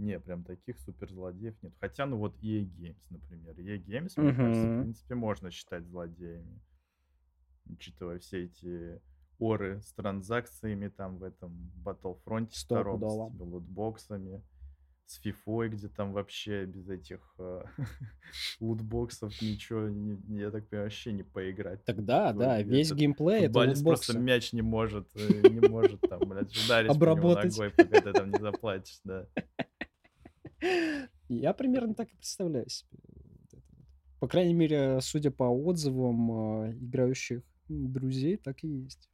Не, прям таких суперзлодеев нет. Хотя, ну вот EA Games, например. EA Games, мне кажется, в принципе, можно считать злодеями. Учитывая все эти оры с транзакциями там в этом Battlefront втором, с этими лутбоксами с фифой, где там вообще без этих э, лутбоксов ничего, не, я так понимаю, вообще не поиграть. Тогда, да, весь геймплей это лутбоксы. просто мяч не может, э, не может там, блядь, ударить Обработать. ногой, пока ты там не заплатишь, да. Я примерно так и представляю себе. По крайней мере, судя по отзывам э, играющих друзей, так и есть.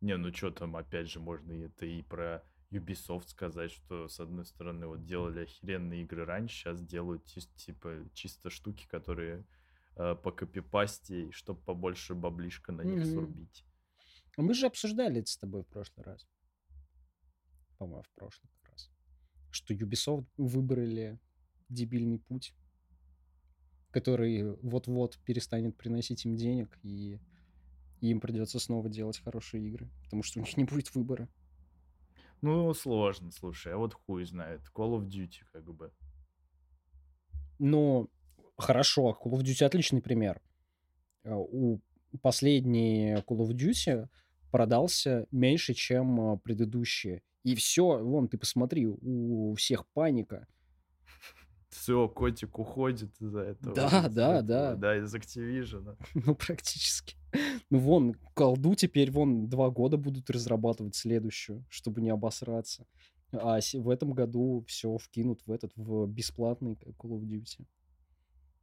Не, ну что там, опять же, можно это и про Ubisoft сказать, что, с одной стороны, вот делали охеренные игры раньше, сейчас делают типа чисто штуки, которые э, по копипасте, чтобы побольше баблишка на них mm-hmm. сурбить. А мы же обсуждали это с тобой в прошлый раз. По-моему, в прошлый. Что Ubisoft выбрали дебильный путь, который вот-вот перестанет приносить им денег, и им придется снова делать хорошие игры, потому что у них не будет выбора. Ну, сложно, слушай, а вот хуй знает. Call of Duty как бы. Ну, хорошо, Call of Duty отличный пример. Э, у последний Call of Duty продался меньше, чем э, предыдущие. И все, вон, ты посмотри, у всех паника. Все, котик уходит из-за этого. Да, из да, этого, да. Да, из Activision. Ну, практически. Ну, вон, колду теперь, вон, два года будут разрабатывать следующую, чтобы не обосраться. А в этом году все вкинут в этот, в бесплатный Call of Duty.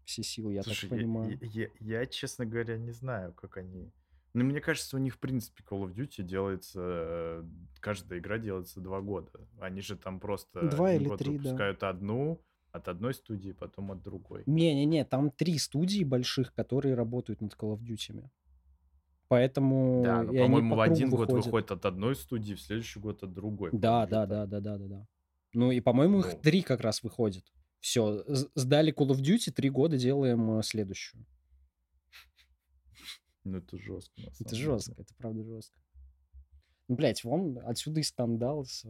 Все силы, я Слушай, так понимаю. Я, я, я, честно говоря, не знаю, как они... Ну, мне кажется, у них, в принципе, Call of Duty делается... Каждая игра делается два года. Они же там просто... Два или три, выпускают да. одну, от одной студии, потом от другой. Не-не-не, там три студии больших, которые работают над Call of Duty. Поэтому Да, ну, по-моему, в один год выходит от одной студии, в следующий год от другой. Да, да, да, да, да, да, да. Ну и, по-моему, их ну. три как раз выходит. Все, сдали Call of Duty, три года делаем э, следующую. Ну это жестко. Это жестко, это правда жестко. Ну, блядь, вон отсюда и скандал с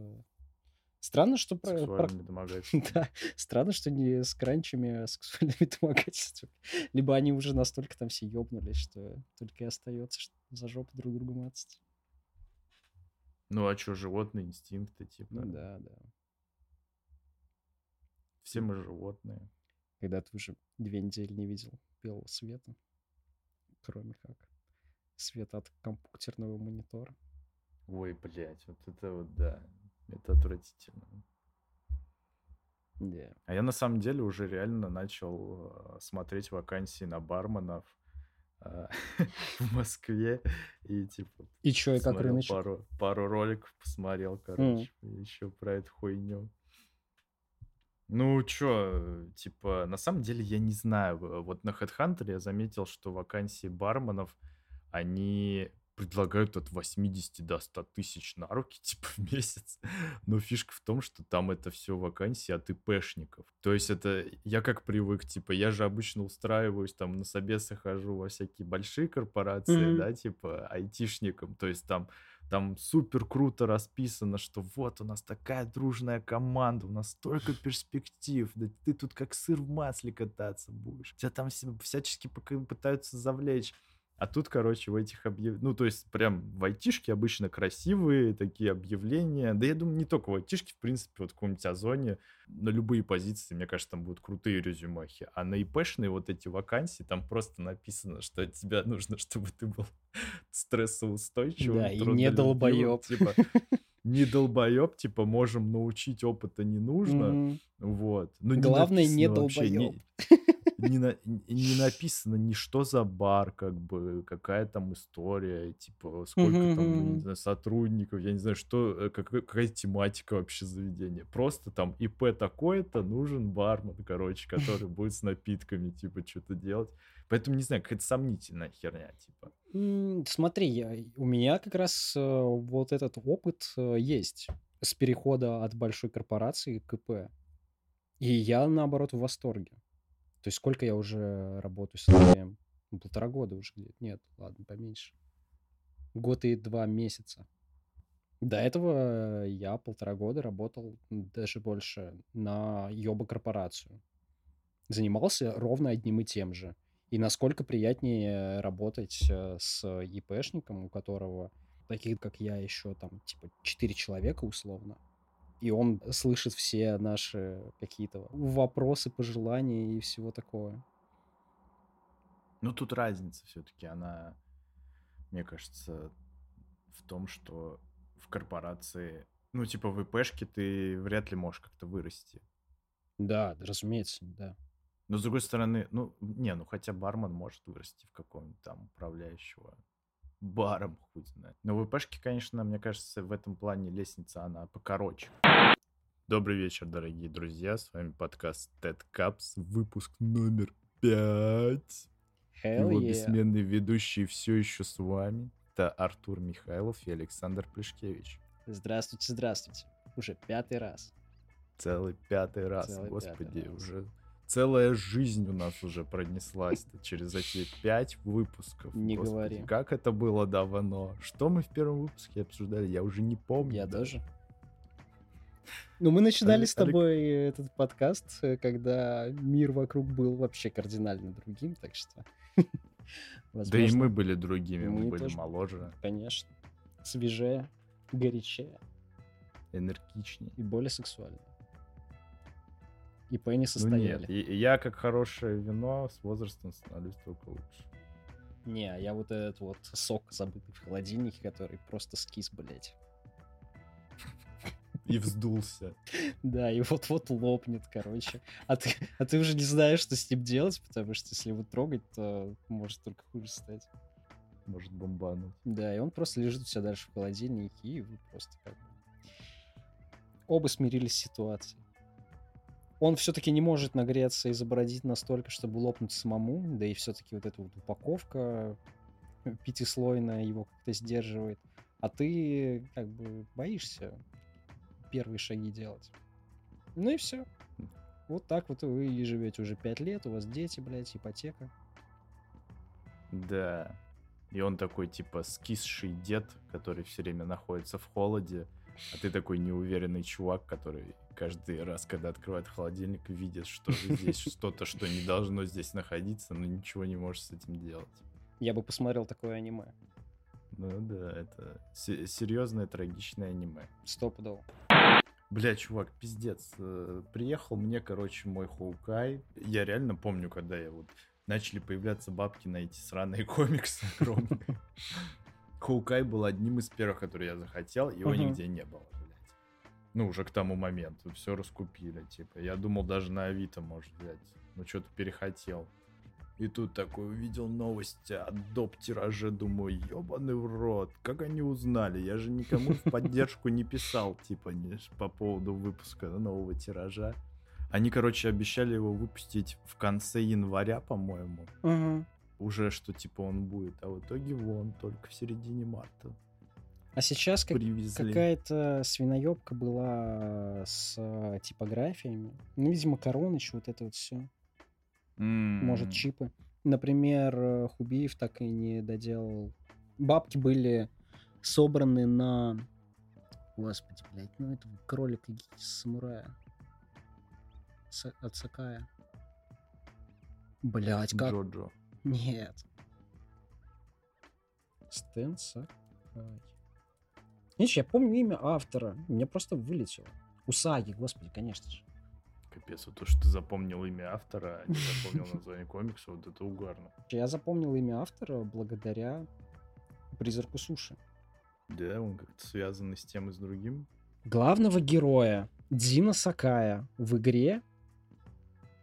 Странно, что про... про... да, странно, что не с кранчами, а сексуальными домогательствами. Либо они уже настолько там все ёбнулись, что только и остается, что за жопу друг друга мацать. Ну, а что, животные инстинкты, типа? Ну, да, да. Все мы животные. Когда ты уже две недели не видел белого света, кроме как света от компьютерного монитора. Ой, блядь, вот это вот, да. Это отвратительно. Yeah. А я на самом деле уже реально начал э, смотреть вакансии на барменов э, в Москве и типа и чё и как рыночек пару пару роликов посмотрел короче mm. еще про эту хуйню ну чё типа на самом деле я не знаю вот на Headhunter я заметил что вакансии барменов они предлагают от 80 до 100 тысяч на руки, типа, в месяц. Но фишка в том, что там это все вакансии от ИПшников. То есть это я как привык, типа, я же обычно устраиваюсь, там, на собесы хожу во всякие большие корпорации, mm-hmm. да, типа, айтишникам. То есть там там супер круто расписано, что вот у нас такая дружная команда, у нас столько перспектив, да ты тут как сыр в масле кататься будешь. Тебя там всячески пытаются завлечь. А тут, короче, в этих объявлениях... Ну, то есть, прям в айтишке обычно красивые такие объявления. Да я думаю, не только в айтишке, в принципе, вот в каком-нибудь озоне на любые позиции, мне кажется, там будут крутые резюмехи. А на ИПшные вот эти вакансии, там просто написано, что от тебя нужно, чтобы ты был стрессоустойчивым. Да, и не долбоеб. Типа, не долбоеб, типа, можем научить, опыта не нужно. Mm-hmm. Вот. Но Главное, не, не долбоеб. Не, не, на, не написано ни что за бар, как бы, какая там история, типа, сколько там, не знаю, сотрудников, я не знаю, что, э, как, какая тематика вообще заведения. Просто там ИП такое-то, нужен бармен, короче, который будет с напитками, типа, что-то делать. Поэтому, не знаю, какая-то сомнительная херня, типа. Смотри, я, у меня как раз э, вот этот опыт э, есть с перехода от большой корпорации к ИП. И я, наоборот, в восторге. То есть сколько я уже работаю с Андреем? Ну, полтора года уже где-то. Нет, ладно, поменьше. Год и два месяца. До этого я полтора года работал, даже больше, на Йоба-корпорацию. Занимался ровно одним и тем же. И насколько приятнее работать э, с ИПшником, у которого таких, как я, еще там, типа, четыре человека условно. И он слышит все наши какие-то вопросы, пожелания и всего такого. Ну, тут разница все-таки, она, мне кажется, в том, что в корпорации, ну, типа в ИПшке ты вряд ли можешь как-то вырасти. Да, разумеется, да. Но с другой стороны, ну, не, ну хотя бармен может вырасти в какого-нибудь там управляющего баром, хуй знает. Но в ИПшке, конечно, мне кажется, в этом плане лестница, она покороче. Добрый вечер, дорогие друзья. С вами подкаст TED Caps, выпуск номер пять. Hell Его yeah. бессменный ведущий все еще с вами. Это Артур Михайлов и Александр Плешкевич. Здравствуйте, здравствуйте. Уже пятый раз. Целый пятый раз, Целый господи, пятый раз. уже целая жизнь у нас уже пронеслась через эти пять выпусков. Не Господи, говори. Как это было давно? Что мы в первом выпуске обсуждали? Я уже не помню. Я даже. Ну, мы начинали Олег- с тобой этот подкаст, э, когда мир вокруг был вообще кардинально другим, так что... Да и возможно, мы были другими, мы мы были тоже. моложе, Конечно. Свежее, горячее энергичнее. и более сексуальное. И Пенни Ну нет, состояли. я как хорошее вино с возрастом становлюсь только лучше. Не, а я вот этот вот сок, забытый в холодильнике, который просто скис, блядь. И вздулся. Да, и вот-вот лопнет, короче. А ты, а ты уже не знаешь, что с ним делать, потому что если его трогать, то может только хуже стать. Может бомбануть. Да, и он просто лежит у тебя дальше в холодильнике, и вы просто как бы... Оба смирились с ситуацией. Он все-таки не может нагреться и забородить настолько, чтобы лопнуть самому, да и все-таки вот эта вот упаковка пятислойная его как-то сдерживает. А ты как бы боишься первые шаги делать. Ну и все. Вот так вот вы и живете уже пять лет, у вас дети, блядь, ипотека. Да. И он такой, типа, скисший дед, который все время находится в холоде, а ты такой неуверенный чувак, который каждый раз, когда открывает холодильник, видит, что здесь что-то, что не должно здесь находиться, но ничего не можешь с этим делать. Я бы посмотрел такое аниме. Ну да, это се- серьезное трагичное аниме. Стопудово. Бля, чувак, пиздец. э, Приехал мне, короче, мой Хоукай. Я реально помню, когда я вот начали появляться бабки на эти сраные комиксы огромные. Хоукай был одним из первых, которые я захотел, его Мгм. нигде не было, блядь. Ну, уже к тому моменту. Все раскупили, типа. Я думал, даже на Авито может взять. Ну, что-то перехотел. И тут такой увидел новости о доп. тираже, думаю, ебаный в рот, как они узнали? Я же никому в поддержку не писал, типа, не, по поводу выпуска нового тиража. Они, короче, обещали его выпустить в конце января, по-моему. Уже что, типа, он будет. А в итоге вон, только в середине марта А сейчас как- привезли. какая-то свиноебка была с э, типографиями. Ну, видимо, Короныч, вот это вот все. Может, М, чипы. Например, э, Хубиев так и не доделал. Бабки были собраны на... Господи, блядь, ну этого кролика ги- самурая. Са- от Сакая. Блять, как? Джоджо. Нет. Стэн Сакай. Видишь, я помню имя автора. У меня просто вылетело. Усаги, господи, конечно же. Капец, вот то, что ты запомнил имя автора, а не запомнил название комикса, вот это угарно. Я запомнил имя автора благодаря призраку суши. Да, он как-то связан с тем и с другим. Главного героя Дина Сакая в игре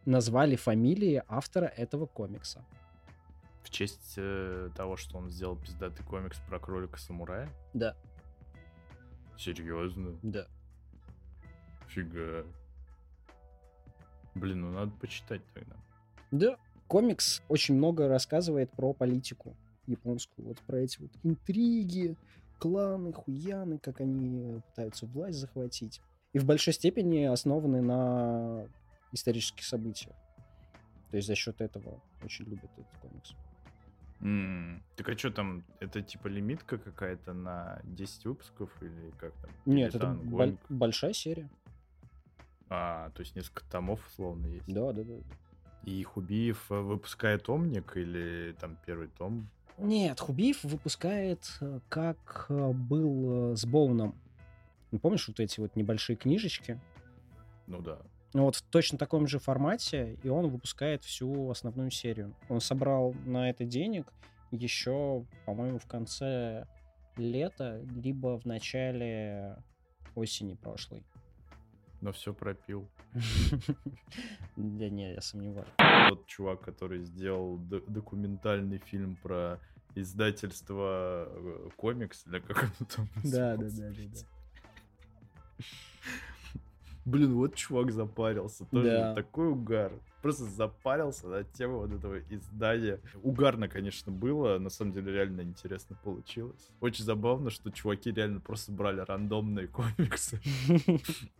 назвали фамилией автора этого комикса. В честь э, того, что он сделал пиздатый комикс про кролика-самурая? Да. Серьезно? Да. Фига. Блин, ну надо почитать тогда. Да. Комикс очень много рассказывает про политику японскую. Вот про эти вот интриги, кланы, хуяны, как они пытаются власть захватить. И в большой степени основаны на исторических событиях. То есть за счет этого очень любят этот комикс. М, Так а что там, это типа лимитка какая-то на 10 выпусков или как там? Нет, Или это ongoing? большая серия. А, то есть несколько томов условно есть. Да, да, да. И Хубиев э, выпускает Омник или там первый том? Нет, Хубиев выпускает, э, как э, был с Боуном. Ну, помнишь вот эти вот небольшие книжечки? Ну да. Ну, вот в точно таком же формате, и он выпускает всю основную серию. Он собрал на это денег еще, по-моему, в конце лета, либо в начале осени прошлой. Но все пропил. Да не, я сомневаюсь. Тот чувак, который сделал документальный фильм про издательство э, комикс, или как оно там Да, да, да, да. Блин, вот чувак запарился. Тоже Да. такой угар. Просто запарился на тему вот этого издания. Угарно, конечно, было. На самом деле, реально интересно получилось. Очень забавно, что чуваки реально просто брали рандомные комиксы.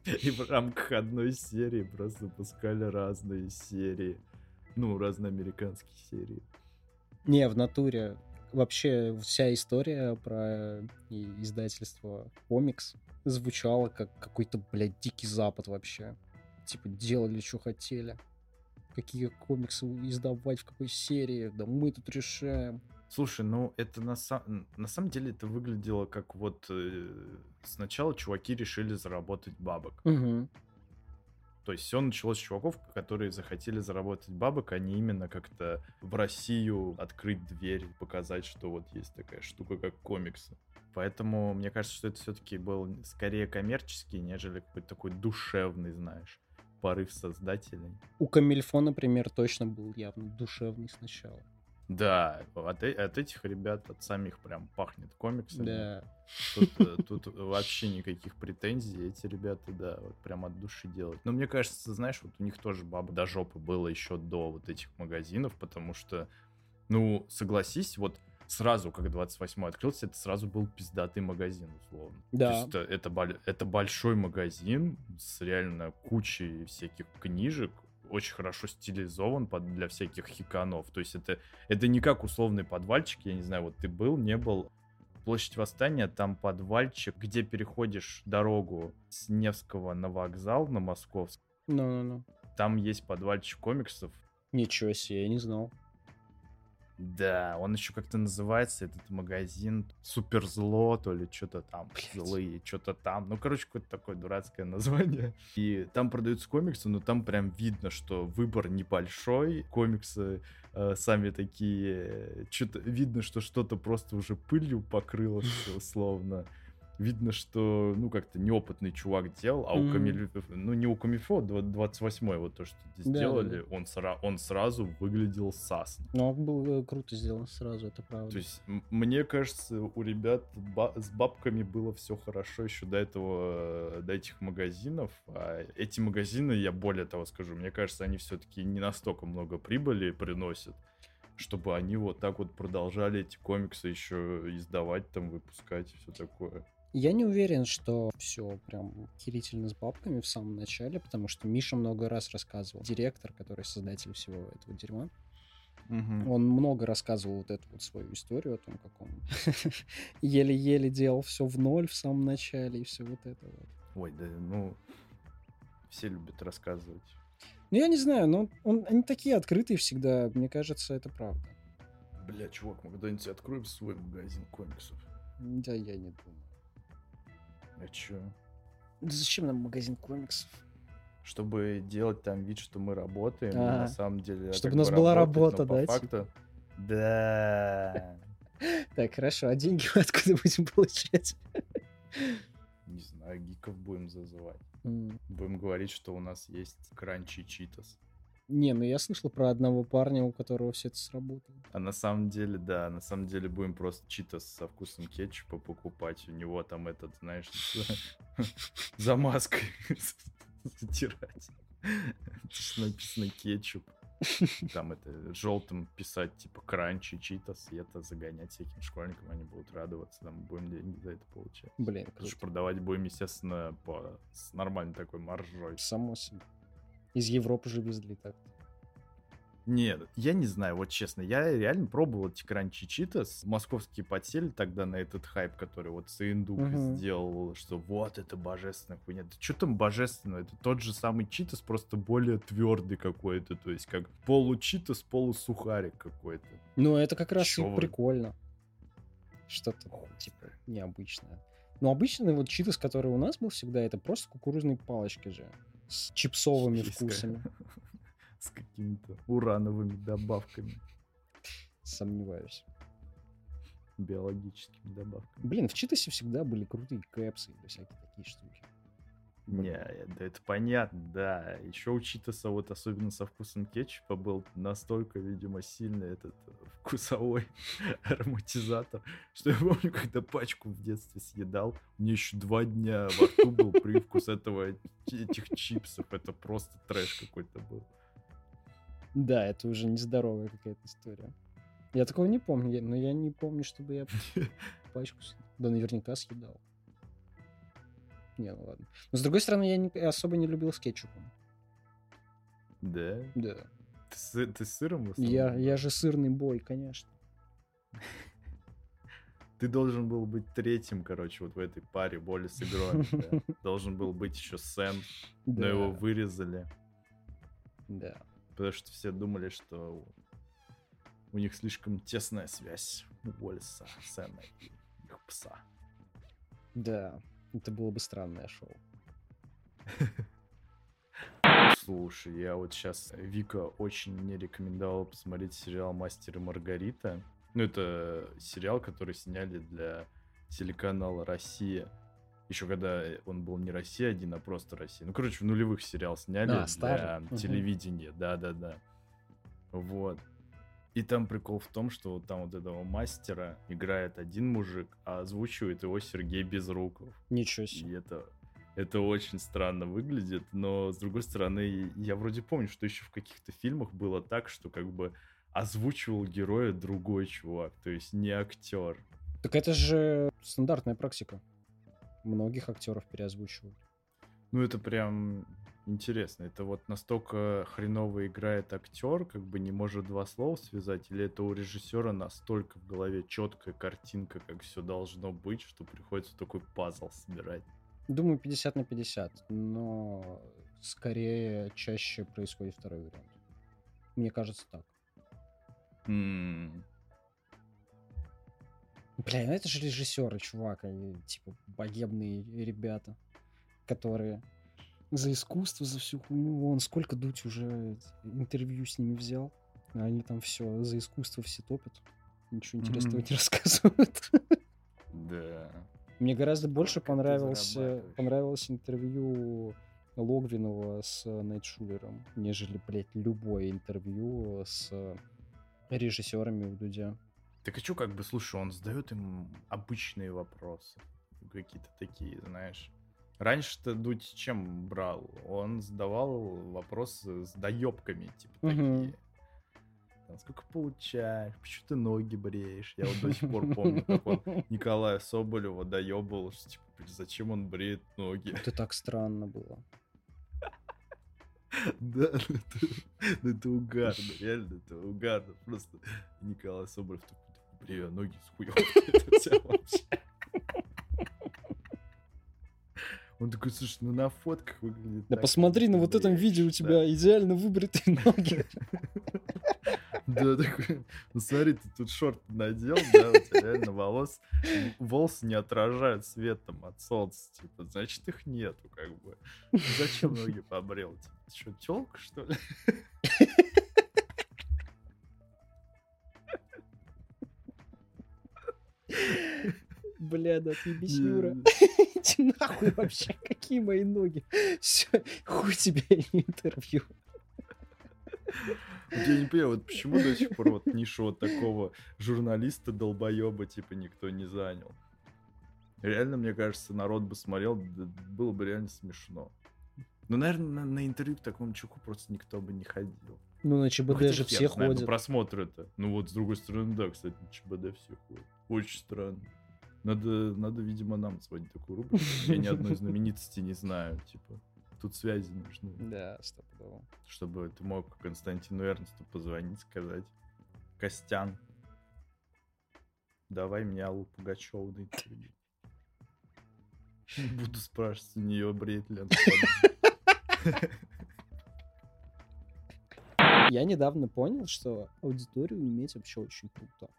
И в рамках одной серии просто выпускали разные серии. Ну, разные американские серии. Не, в натуре. Вообще вся история про издательство комикс звучала как какой-то, блядь, дикий запад вообще. Типа делали, что хотели. Какие комиксы издавать, в какой серии. Да мы тут решаем. Слушай, ну это на, са- на самом деле это выглядело как вот э, сначала чуваки решили заработать бабок. Мгм. То есть все началось с чуваков, которые захотели заработать бабок, а не именно как-то в Россию открыть дверь, показать, что вот есть такая штука, как комиксы. Поэтому мне кажется, что это все-таки был скорее коммерческий, нежели какой-то такой душевный, знаешь, порыв создателей. У Камильфо, например, точно был явно душевный сначала. Да, от, э- от этих ребят, от самих прям пахнет комиксами. Да. Тут, э, тут вообще никаких претензий. Эти ребята, да, вот прям от души делают. Но мне кажется, знаешь, вот у них тоже баба до жопы было еще до вот этих магазинов, потому что, ну, согласись, вот сразу, как 28 открылся, это сразу был пиздатый магазин, условно. То Да. есть это, это, это большой магазин с реально кучей всяких книжек, очень хорошо стилизован под, для всяких хиканов. То есть это, это не как условный подвальчик, я не знаю, вот ты был, не был. Площадь Восстания, там подвальчик, где переходишь дорогу с Невского на вокзал, на Московск. Ну-ну-ну. Там есть подвальчик комиксов. Ничего себе, я не знал. Да, он еще как-то называется, этот магазин Суперзло, то ли что-то там, Блядь. злые, что-то там. Ну, короче, какое-то такое дурацкое название. И там продаются комиксы, но там прям видно, что выбор небольшой. Комиксы э, сами такие... Что-то видно, что что-то просто уже пылью покрылось, условно. Видно, что, ну, как-то неопытный чувак делал, а у Мгм. Камильфо, ну, не у Камильфо, 28-й, вот то, что Да, да, сделали, Он, сра- он сразу выглядел сасно. Но было э, круто сделано сразу, это правда. То есть, мне кажется, у ребят ба- с бабками было все хорошо еще до этого, э, до этих магазинов. А эти магазины, я более того скажу, мне кажется, они все-таки не настолько много прибыли приносят, чтобы они вот так вот продолжали эти комиксы еще издавать, там, выпускать и все такое. Я не уверен, что все прям херительно с бабками в самом начале, потому что Миша много раз рассказывал, директор, который создатель всего этого дерьма, он много рассказывал вот эту вот свою историю о том, как он еле-еле делал все в ноль в самом начале и все вот это вот. Ой, да, ну, все любят рассказывать. Ну, я не знаю, но он, они такие открытые всегда, мне кажется, это правда. Бля, чувак, мы когда-нибудь откроем свой магазин комиксов. Да, я не думаю. А чё? Да зачем нам магазин комиксов? чтобы делать там вид, что мы работаем, Ага. на самом деле... Чтобы как у нас бы была работа, да, типа? факту... Да. Так, хорошо, а деньги мы откуда будем получать? Не знаю, гиков будем зазывать. Будем говорить, что у нас есть кранчи читас. Не, ну я слышал про одного парня, у которого все это сработало. А на самом деле, да, на самом деле будем просто читас со вкусом кетчупа покупать. У него там этот, знаешь, за маской затирать. Написано кетчуп. Там это желтым писать, типа, кранчи, читас, и это загонять всяким школьникам, они будут радоваться, там будем деньги за это получать. Блин, Потому что продавать будем, естественно, по с нормальной такой маржой. Само собой. Из Европы же везли так. Нет, я не знаю, вот честно, я реально пробовал эти кранчи читас. Московские подсели тогда на этот хайп, который вот Саиндук Мгм. сделал, что вот это божественная хуйня. Да что там божественного? Это тот же самый читас, просто более твердый какой-то. То есть как получитас, полусухарик какой-то. Ну, это как раз Чё и вы? прикольно. Что-то, типа, необычное. Но обычный вот читос, который у нас был всегда, это просто кукурузные палочки же. С чипсовыми Есть ка- вкусами. С какими-то урановыми добавками, Сомневаюсь. биологическими добавками. Блин, в читосе всегда были крутые кэпсы и всякие такие штуки. Не, э, да это понятно, да. Еще у Читаса, вот особенно со вкусом кетчупа, был настолько, видимо, сильный этот э, вкусовой ароматизатор, что я помню, когда пачку в детстве съедал, мне еще два дня во рту был привкус этого, этих чипсов. Это просто трэш какой-то был. Да, это уже нездоровая какая-то история. Я такого не помню, но я не помню, чтобы я пачку... Да наверняка съедал. Не, ну ладно. Но с другой стороны, я не- особо не любил с кетчупом. Да? Да. Ты, ты с сыром в Я, основном? я же сырный бой, конечно. Ты должен был быть третьим, короче, вот в этой паре боли с игрой. Должен был быть еще Сэм, но его вырезали. Да. Потому что все думали, что у них слишком тесная связь у Уоллеса, Сэма и их пса. Да. Это было бы странное шоу. Слушай, я вот сейчас... Вика очень мне рекомендовала посмотреть сериал «Мастер и Маргарита». Ну, это сериал, который сняли для телеканала «Россия». Еще когда он был не «Россия» один, а просто «Россия». Ну, короче, в нулевых сериал сняли А, для старый. Телевидения. Да-да-да. Вот. И там прикол в том, что вот там вот этого мастера играет один мужик, а озвучивает его Сергей Безруков. Ничего И себе. это, это очень странно выглядит, но с другой стороны, я вроде помню, что еще в каких-то фильмах было так, что как бы озвучивал героя другой чувак, то есть не актер. Так это же стандартная практика. Многих актеров переозвучивают. Ну это прям интересно. Это вот настолько хреново играет актер, как бы не может два слова связать, или это у режиссера настолько в голове четкая картинка, как все должно быть, что приходится такой пазл собирать. Думаю, 50 на 50, но скорее чаще происходит второй вариант. Мне кажется так. М, Бля, ну это же режиссеры, чувак, они типа богемные ребята, которые за искусство, за всю хуйню. Вон, сколько Дудь уже интервью с ними взял. Они там все за искусство все топят. Ничего интересного Мгм. не рассказывают. Да. Мне гораздо больше понравилось, понравилось интервью Логвинова с Найтшулером, нежели, блядь, любое интервью с режиссерами у Дудя. Так а что, как бы, слушай, он задает им обычные вопросы. Какие-то такие, знаешь. Раньше-то Дудь чем брал? Он задавал вопросы с доебками, типа Мгм. такие. Там, сколько получаешь? Почему ты ноги бреешь? Я вот до сих пор помню, как он Николая Соболева доебал, что типа, «Блин, зачем он бреет ноги? Это так странно было. Да, ну это, ну это угарно, реально, это угарно. Просто Николай Соболев такой, «Да брею я ноги с хуёв. Это вообще. Он такой, слушай, ну на фотках выглядит Да так, посмотри, на будто вот этом бреешь». видео у Да. тебя идеально выбритые ноги. Да, такой, ну смотри, ты тут шорт надел, да, у тебя реально волос, волосы не отражают светом от солнца, типа, значит, их нету, как бы. Зачем ноги побрел? Типа, ты что, телка, что ли? Бля, да отъебись, Юра. Не, Иди нахуй вообще, какие мои ноги. Все, хуй тебе интервью. Я не понимаю, вот почему до сих пор вот нишу вот такого журналиста долбоеба типа никто не занял. Реально, мне кажется, народ бы смотрел, было бы реально смешно. Ну, наверное, на, на интервью к такому чуваку просто никто бы не ходил. Ну, на Ну, ЧБД хотя же все знает, ну, ходят. просмотры-то. Ну вот, с другой стороны, да, кстати, на ЧБД все ходят. Очень странно. Надо, надо, видимо, нам сводить такую рубрику. Я ни одной знаменитости не знаю, типа. тут связи нужны. Да, стопудово. Чтобы ты мог Константину Эрнсту позвонить, сказать, Костян, давай мне Аллу Пугачеву на интервью. Буду спрашивать у нее, бреет ли она Я недавно понял, что аудиторию иметь вообще очень круто.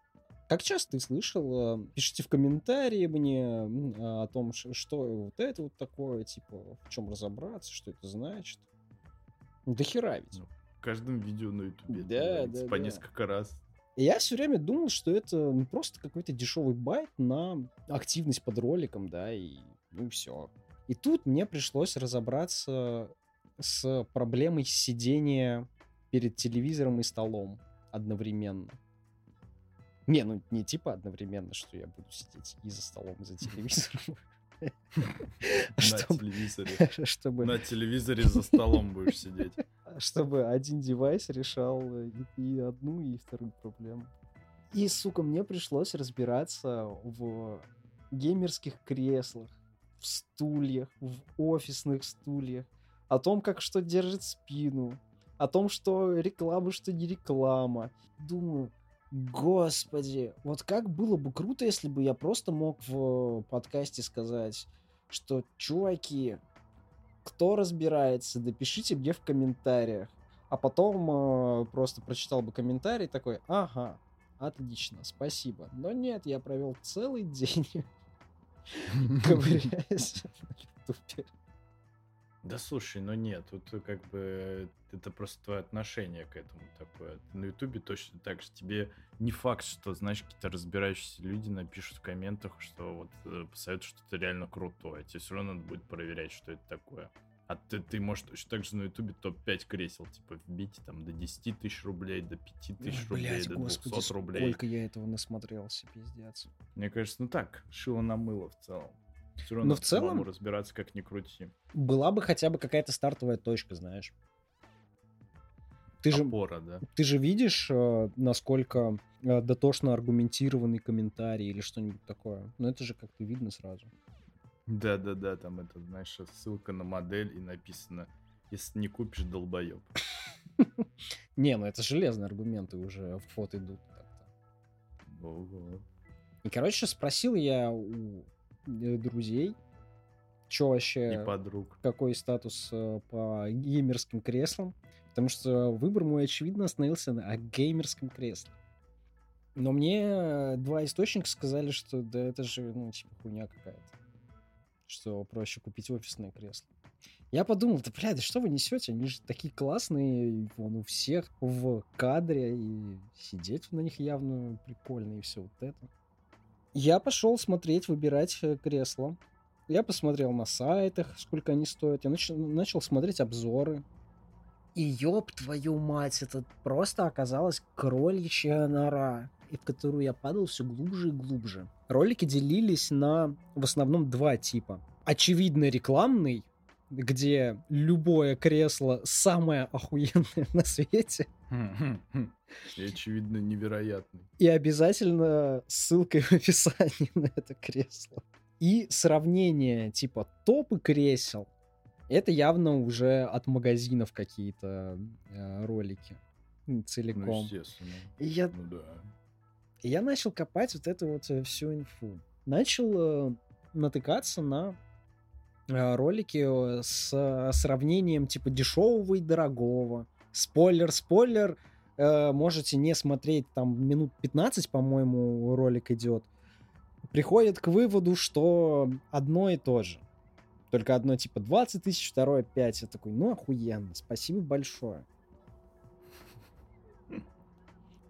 Как часто ты слышал, э, пишите в комментарии мне о том, что вот это вот такое, типа, в чем разобраться, что это значит. До хера ведь. Ну, в каждом видео на ютубе да, да, по да. несколько раз. Я все время думал, что это ну, просто какой-то дешевый байт на активность под роликом, да, и ну все. И тут мне пришлось разобраться с проблемой сидения перед телевизором и столом одновременно. Не, ну не типа одновременно, что я буду сидеть и за столом, и за телевизором. На телевизоре. Чтобы... На телевизоре за столом будешь сидеть. Чтобы один девайс решал и одну, и вторую проблему. И, сука, мне пришлось разбираться в геймерских креслах, в стульях, в офисных стульях, о том, как что держит спину, о том, что реклама, что не реклама. Думаю, господи, вот как было бы круто, если бы я просто мог в подкасте сказать, что, чуваки, кто разбирается, напишите мне в комментариях. А потом э, просто прочитал бы комментарий такой, ага, отлично, спасибо. Но нет, я провел целый день ковыряясь на ютубе. Да слушай, ну нет, тут э, как бы это просто твое отношение к этому такое. на Ютубе точно так же. Тебе не факт, что, знаешь, какие-то разбирающиеся люди напишут в комментах, что вот э, посоветуют что-то реально крутое. Тебе все равно надо будет проверять, что это такое. А ты, ты можешь точно так же на Ютубе топ-5 кресел, типа, вбить там до 10 тысяч рублей, до 5 тысяч рублей, Блядь, до 200 господи, рублей. сколько я этого насмотрелся, пиздец. Мне кажется, ну так, шило на мыло в целом. Все равно Но в целом разбираться как ни крути. Была бы хотя бы какая-то стартовая точка, знаешь. Ты Опора, же, да. Ты же видишь, э, насколько э, дотошно аргументированный комментарий или что-нибудь такое. Но это же как-то видно сразу. Да-да-да, там это, знаешь, ссылка на модель и написано «Если не купишь, долбоеб». Не, ну это железные аргументы уже в фото идут. И, короче, спросил я у друзей. Что вообще... И подруг. Какой статус э, по геймерским креслам. Потому что выбор мой, очевидно, остановился на геймерском кресле. Но мне два источника сказали, что да это же, ну, типа, хуйня какая-то. Что проще купить офисное кресло. Я подумал, да, бля, да что вы несете? Они же такие классные, вон у всех в кадре, и сидеть на них явно прикольно, и все вот это. Я пошел смотреть, выбирать э, кресло. Я посмотрел на сайтах, сколько они стоят. Я нач- начал смотреть обзоры. И ёб твою мать, это просто оказалась кроличья нора, в которую я падал все глубже и глубже. Ролики делились на в основном два типа. Очевидно рекламный, где любое кресло самое охуенное на свете. И, очевидно, невероятный. И обязательно ссылкой в описании на это кресло. И сравнение типа топы кресел. Это явно уже от магазинов какие-то э, ролики целиком. Ну, естественно. И я, ну, да. и я начал копать вот эту вот э, всю инфу. Начал э, натыкаться на э, ролики э, с сравнением типа дешевого и дорогого. Спойлер, спойлер, э, можете не смотреть, там минут 15, по-моему, ролик идет, приходит к выводу, что одно и то же. Только одно типа 20 тысяч, второе 5. Я такой, ну охуенно, спасибо большое.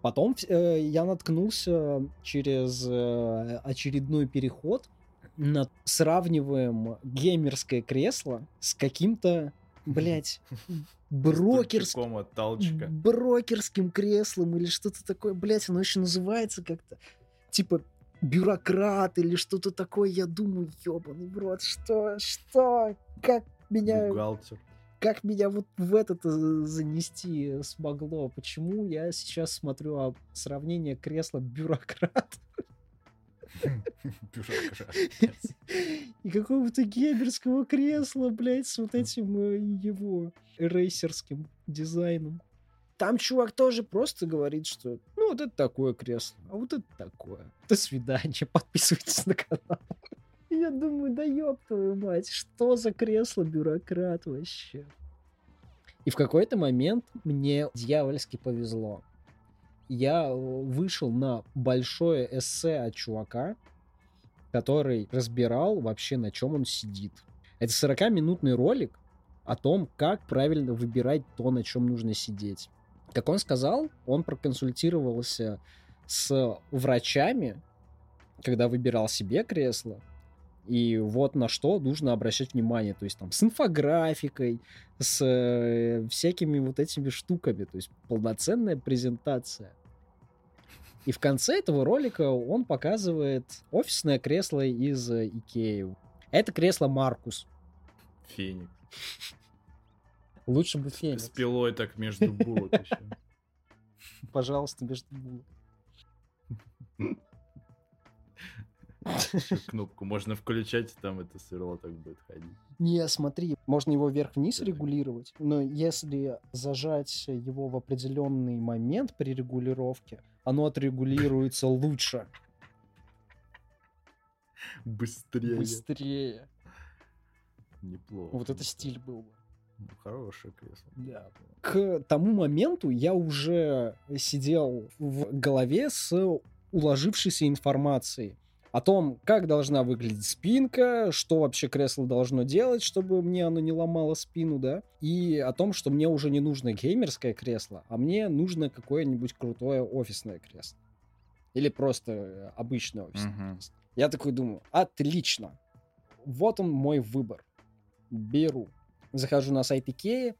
Потом э, я наткнулся через э, очередной переход на сравниваем геймерское кресло с каким-то блядь, брокерск... брокерским креслом или что-то такое, блядь, оно еще называется как-то, типа, бюрократ или что-то такое, я думаю, ебаный в рот, что, что, как меня... Бухгалтер. Как меня вот в это занести смогло? Почему я сейчас смотрю а, сравнение кресла бюрократ И какого-то геймерского кресла, блядь, с вот этим э, его рейсерским дизайном. Там чувак тоже просто говорит, что ну вот это такое кресло, а вот это такое. До свидания, подписывайтесь на канал. Я думаю, да ёб твою мать, что за кресло бюрократ вообще? И в какой-то момент мне дьявольски повезло. Я э, вышел на большое эссе от чувака, который разбирал вообще, на чем он сидит. Это 40-минутный ролик о том, как правильно выбирать то, на чем нужно сидеть. Как он сказал, он проконсультировался с врачами, когда выбирал себе кресло, и вот на что нужно обращать внимание. То есть там с инфографикой, с э, всякими вот этими штуками. То есть полноценная презентация. И в конце этого ролика он показывает офисное кресло из Икеи. Это кресло Маркус. Феникс. Лучше бы Феникс. С пилой так между булок еще. Пожалуйста, между булок. Кнопку можно включать, и там это сверло так будет ходить. Не, смотри, можно его вверх-вниз регулировать, но если зажать его в определенный момент при регулировке, оно отрегулируется лучше. Быстрее. Быстрее. Неплохо. Вот это стиль был бы. Ну, хорошее кресло. Да. К тому моменту я уже сидел в голове с уложившейся информацией о том, как должна выглядеть спинка, что вообще кресло должно делать, чтобы мне оно не ломало спину, да, и о том, что мне уже не нужно геймерское кресло, а мне нужно какое-нибудь крутое офисное кресло. Или просто обычное офисное uh-huh. кресло. Я такой думаю, отлично, вот он мой выбор. Беру. Захожу на сайт Икеи,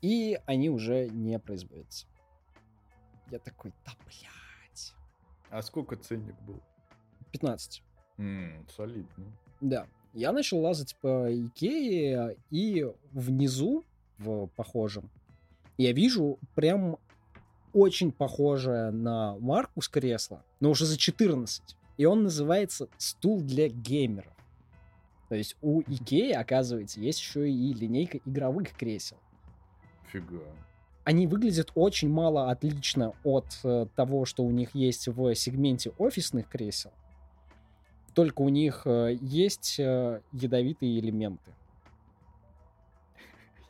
и они уже не производятся. Я такой, да блядь. А сколько ценник был? 15. Mm, солидно. Да. Я начал лазать по Икее, и внизу, в похожем, я вижу прям очень похожее на Маркус кресло, но уже за 14. И он называется «Стул для геймеров». То есть у Икеи, оказывается, есть еще и линейка игровых кресел. Фига. Они выглядят очень мало отлично от э, того, что у них есть в сегменте офисных кресел только у них э, есть э, ядовитые элементы.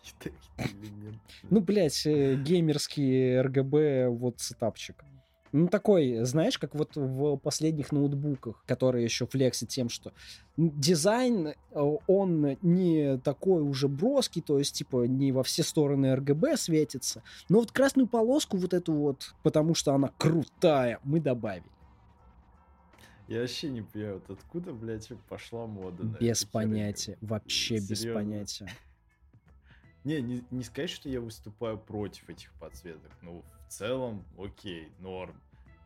Ядовитые элементы. Ну, блядь, э, геймерский РГБ вот сетапчик. Ну, такой, знаешь, как вот в последних ноутбуках, которые еще флексит тем, что дизайн, он не такой уже броский, то есть, типа, не во все стороны РГБ светится, но вот красную полоску вот эту вот, потому что она крутая, мы добавили. Я вообще не понимаю, вот откуда, блядь, пошла мода на Без понятия, херню. вообще Серьезно? без понятия. Не, не, не сказать, что я выступаю против этих подсветок. Ну, в целом, окей, норм.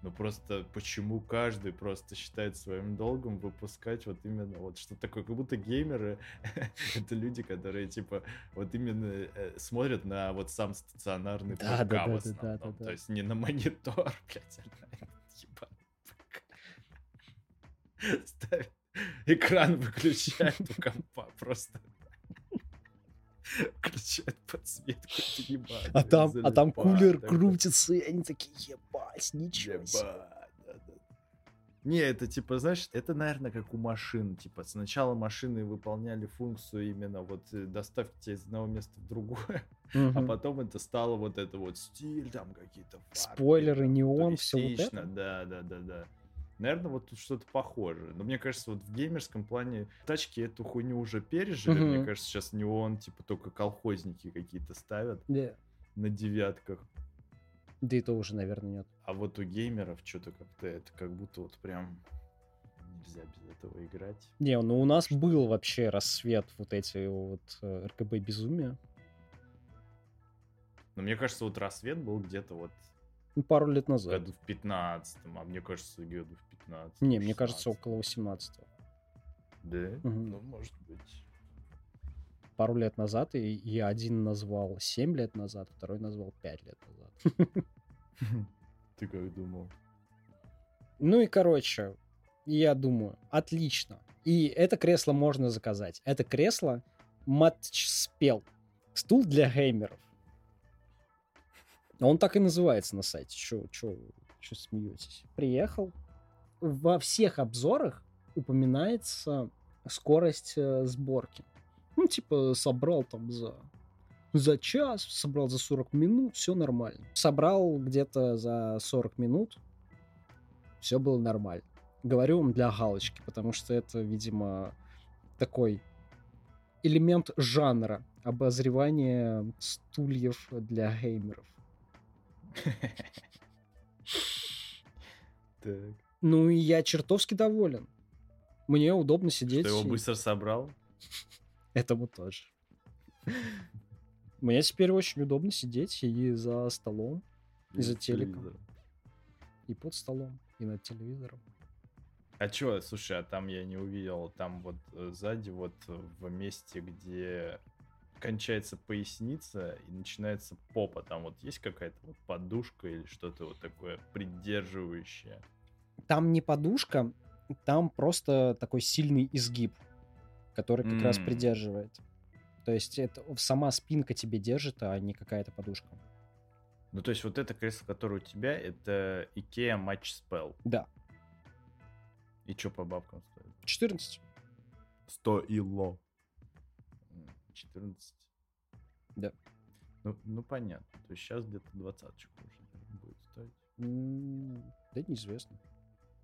Но просто почему каждый просто считает своим долгом выпускать вот именно вот что такое, как будто геймеры это люди, которые типа вот именно э, смотрят на вот сам стационарный да, ПК да, да, да, да, да, то есть не на монитор, блядь, а ставит, экран выключает у компа просто. Включает подсветку, ебать. А там, а там кулер крутится, и они такие, ебать, ничего себе. Не, это типа, знаешь, это, наверное, как у машин. Типа, сначала машины выполняли функцию именно вот э, доставки тебя из одного места в другое, а потом это стало вот это вот стиль, там какие-то Спойлеры, неон, все вот это? Да, да, да, да. Наверное, вот тут что-то похожее. Но мне кажется, вот в геймерском плане тачки эту хуйню уже пережили. Mm-hmm. Мне кажется, сейчас не он, типа только колхозники какие-то ставят yeah. на девятках. Да и то уже, наверное, нет. А вот у геймеров что-то как-то это как будто вот прям нельзя без этого играть. Не, ну у нас был вообще рассвет вот эти вот э, РКБ безумия. Но мне кажется, вот рассвет был где-то вот пару лет назад. Году в 15 а мне кажется, году в 15 Не, мне кажется, около 18 Да? Угу. Ну, может быть. Пару лет назад, и я один назвал 7 лет назад, второй назвал 5 лет назад. Ты как думал? Ну и, короче, я думаю, отлично. И это кресло можно заказать. Это кресло матч спел. Стул для геймеров. Он так и называется на сайте. Чё, чё, чё смеетесь? Приехал. Во всех обзорах упоминается скорость э, сборки. Ну, типа, собрал там за за час, собрал за 40 минут, все нормально. Собрал где-то за 40 минут, все было нормально. Говорю вам для галочки, потому что это, видимо, такой элемент жанра обозревания стульев для геймеров. Ну и я чертовски доволен. Мне удобно сидеть. Ты его быстро собрал? Этому тоже. Мне теперь очень удобно сидеть и за столом, и, и за телеком. И под столом, и над телевизором. А чё, слушай, а там я не увидел, там вот э, сзади, вот в месте, где кончается поясница и начинается попа, там вот есть какая-то вот подушка или что-то вот такое придерживающее? Там не подушка, там просто такой сильный изгиб, который как mm. раз придерживает. То есть это сама спинка тебе держит, а не какая-то подушка. Ну, то есть вот это кресло, которое у тебя, это IKEA Match Spell. Да. И что по бабкам стоит? 14. 100 ило. 14. Да. Ну, ну понятно. То есть сейчас где-то двадцаточку уже будет стоить. да неизвестно.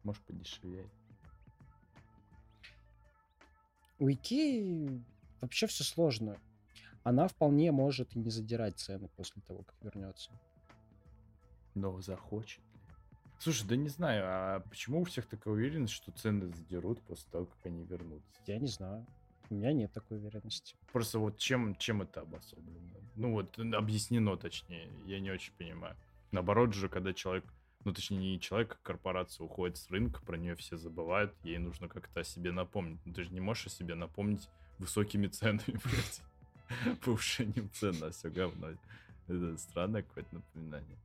Может подешевеет. У Икеи вообще все сложно. Она вполне может и не задирать цены после того, как вернется. Но захочет. Слушай, да не знаю, а почему у всех такая уверенность, что цены задерут после того, как они вернутся? Я не знаю. У меня нет такой уверенности. Просто вот чем, чем это обособлено? Ну вот объяснено точнее, я не очень понимаю. Наоборот же, когда человек, ну точнее не человек, а корпорация уходит с рынка, про нее все забывают, ей нужно как-то о себе напомнить. Ну, ты же не можешь о себе напомнить высокими ценами, блядь. Повышением цен на все говно. Это странное какое-то напоминание.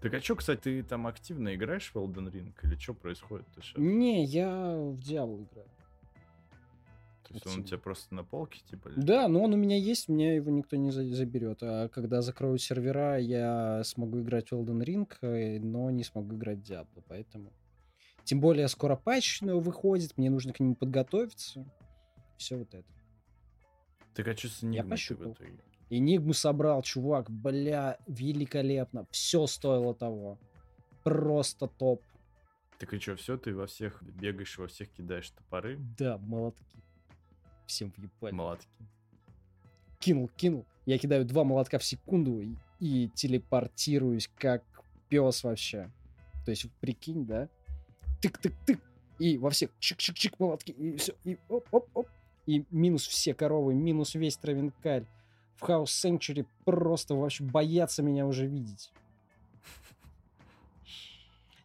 Так а что, кстати, ты там активно играешь в Elden Ring или что происходит? Не, я в Diablo играю. То есть он у тебя просто на полке, типа? Да, но он у меня есть, меня его никто не заберет. А когда закроют сервера, я смогу играть в Elden Ring, э, но не смогу играть в Diablo, поэтому... Тем более скоро патч выходит, мне нужно к нему подготовиться. Все вот это. Так а что с Enigma в итоге? Собрал, чувак, бля, великолепно. Все стоило того. Просто топ. Так и что, все, ты во всех бегаешь, во всех кидаешь топоры? Да, молотки. Всем въебали. Молотки. Кинул, кинул. Я кидаю два молотка в секунду и, и телепортируюсь как пес вообще. То есть, прикинь, да? Тык-тык-тык. И во всех чик-чик-чик молотки. И все. И оп-оп-оп. И минус все коровы, минус весь травинкарь в House Sanctuary просто вообще боятся меня уже видеть.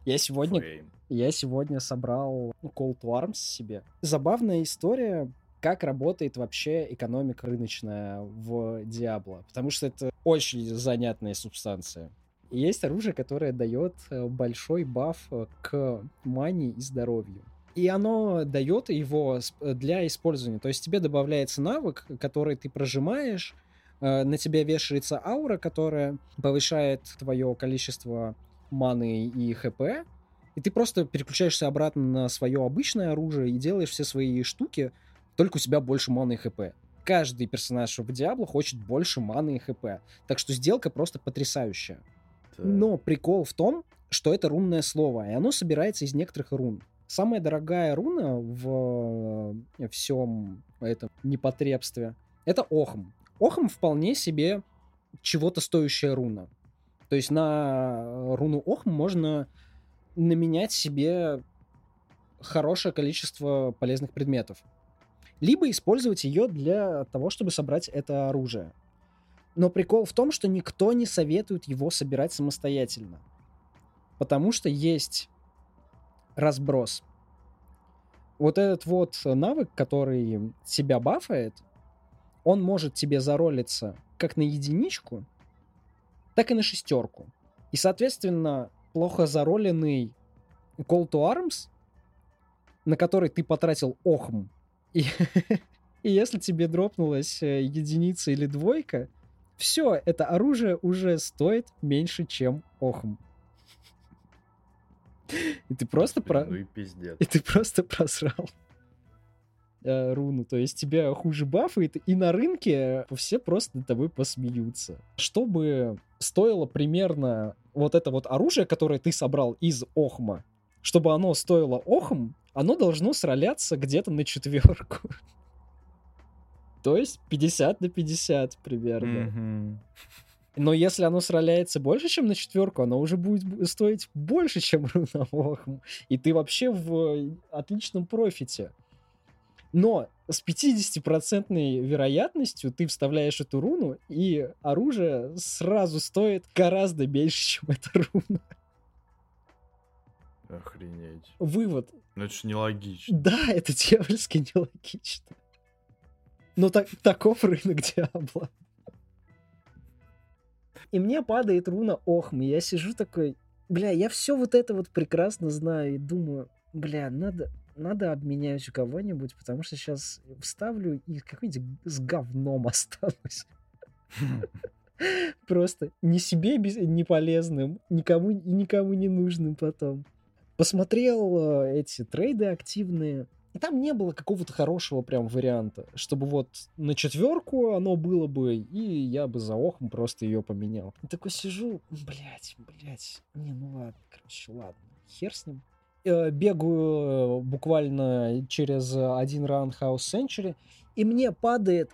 Я сегодня, Фейм. я сегодня собрал Call to Arms себе. Забавная история, как работает вообще экономика рыночная в Diablo. Потому что это очень занятная субстанция. Есть оружие, которое дает э, большой баф э, к мане и здоровью. И оно дает его для использования. То есть тебе добавляется навык, который ты прожимаешь, Э, на тебя вешается аура, которая повышает твое количество маны и хп, и ты просто переключаешься обратно на свое обычное оружие и делаешь все свои штуки, только у тебя больше маны и хп. Каждый персонаж в Диабло хочет больше маны и хп. Так что сделка просто потрясающая. Но прикол в том, что это рунное слово, и оно собирается из некоторых рун. Самая дорогая руна в э, всем этом непотребстве — это Охм. Охам вполне себе чего-то стоящая руна. То есть на руну Охм можно наменять себе хорошее количество полезных предметов. Либо использовать ее для того, чтобы собрать это оружие. Но прикол в том, что никто не советует его собирать самостоятельно. Потому что есть разброс. Вот этот вот навык, который себя бафает, он может тебе заролиться как на единичку, так и на шестерку. И, соответственно, плохо зароленный Call to Arms на который ты потратил охм, и, и если тебе дропнулась э, единица или двойка, все, это оружие уже стоит меньше, чем охм. И ты просто про... Ну и пиздец. И ты просто просрал э, руну. То есть тебя хуже бафает, и на рынке все просто над тобой посмеются. Чтобы стоило примерно вот это вот оружие, которое ты собрал из Охма, чтобы оно стоило Охм, оно должно сроляться где-то на четверку. То есть 50 на 50 примерно. Но если оно сроляется больше, чем на четверку, оно уже будет стоить больше, чем руна Охм. И ты вообще в отличном профите. Но с 50% вероятностью ты вставляешь эту руну, и оружие сразу стоит гораздо меньше, чем эта руна. Охренеть. Вывод. Ну это ж нелогично. Да, это дьявольски нелогично. Но так, таков рынок Диабло. И мне падает руна Охм, и я сижу такой, бля, я все вот это вот прекрасно знаю, и думаю, бля, надо, надо обменять у кого-нибудь, потому что сейчас вставлю и какой-нибудь с говном останусь. Просто не себе не полезным, никому, и никому не нужным потом. Посмотрел э, эти трейды активные, и там не было какого-то хорошего прям варианта, чтобы вот на четверку оно было бы, и я бы за охом просто ее поменял. И такой сижу, блять, блять, не, ну ладно, короче, ладно, хер с ним. Э, Бегаю э, буквально через один ран House Century, и мне падает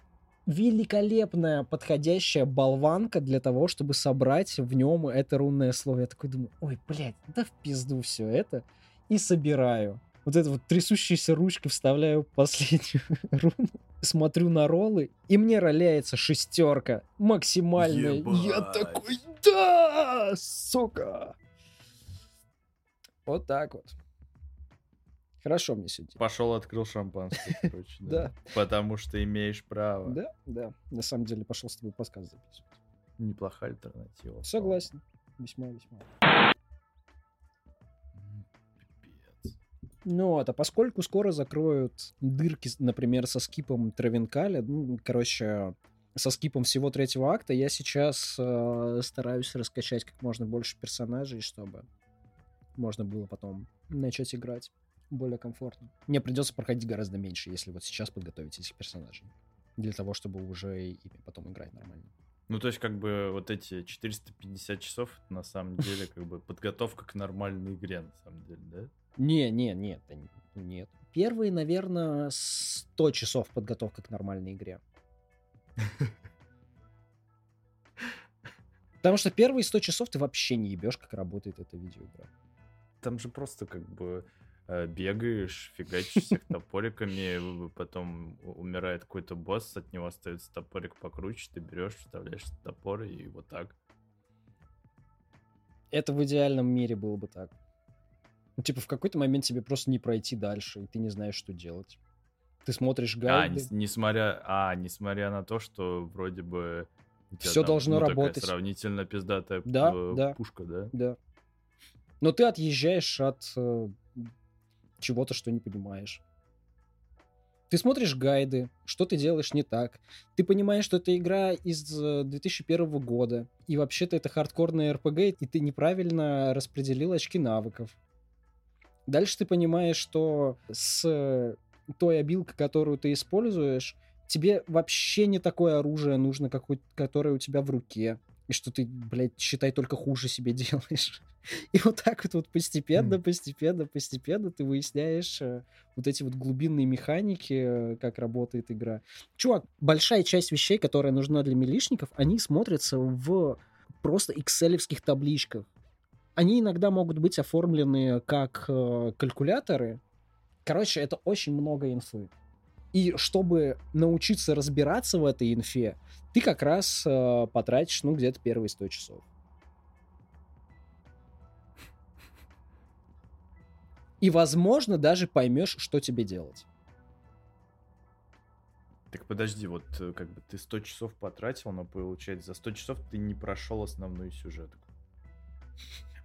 великолепная подходящая болванка для того, чтобы собрать в нем это рунное слово. Я такой думаю, ой, блядь, да в пизду все это. И собираю. Вот это вот трясущейся ручкой вставляю последнюю руну, смотрю на роллы, и мне роляется шестерка максимальная. Я Ебать. такой, да, сука. Вот так вот. Хорошо мне сегодня. Пошел, открыл шампанское, короче. Да. Потому что имеешь право. Да, да. На самом деле пошел с тобой подкаст записывать. Неплохая альтернатива. Согласен. Весьма-весьма. М, Пипец. Ну вот, а поскольку скоро закроют дырки, например, со скипом Травенкаля, ну, короче, со скипом всего третьего акта, я сейчас э, стараюсь раскачать как можно больше персонажей, чтобы можно было потом начать играть более комфортно. Мне придется проходить гораздо меньше, если вот сейчас подготовить этих персонажей. Для того, чтобы уже ими потом играть нормально. Ну, то есть, как бы, вот эти 450 часов, это на самом деле, как бы, подготовка к нормальной игре, на самом деле, да? Не, не, нет, нет. Первые, наверное, 100 часов подготовка к нормальной игре. Потому что первые 100 часов ты вообще не ебешь, как работает эта видеоигра. Там же просто, как бы, бегаешь, фигачишь всех топориками, потом умирает какой-то босс, от него остается топорик покруче, ты берешь, вставляешь топор и вот так. Это в идеальном мире было бы так. Ну, типа, в какой-то момент тебе просто не пройти дальше, и ты не знаешь, что делать. Ты смотришь А, гайды. нес- несмотря, а, несмотря на то, что вроде бы там, должно ну, работать. сравнительно пиздатая Да, э, да. пушка, да? Да. Но ты отъезжаешь от э, чего-то, что не понимаешь. Ты смотришь гайды, что ты делаешь не так. Ты понимаешь, что это игра из э, 2001 года. И вообще-то это хардкорная РПГ, и ты неправильно распределил очки навыков. Дальше ты понимаешь, что с той обилкой, которую ты используешь, тебе вообще не такое оружие нужно, какое- которое у тебя в руке. И что ты, блядь, считай, только хуже себе делаешь. И вот так вот, вот постепенно, Мгм. постепенно, постепенно ты выясняешь э, вот эти вот глубинные механики, э, как работает игра. Чувак, большая часть вещей, которая нужна для милишников, они смотрятся в просто экселевских табличках. Они иногда могут быть оформлены как э, калькуляторы. Короче, это очень много инфы. И чтобы научиться разбираться в этой инфе, ты как раз э, потратишь, ну, где-то первые 100 часов. И, возможно, даже поймешь, что тебе делать. Так подожди, вот э, как бы ты 100 часов потратил, но получается за 100 часов ты не прошел основную сюжетку.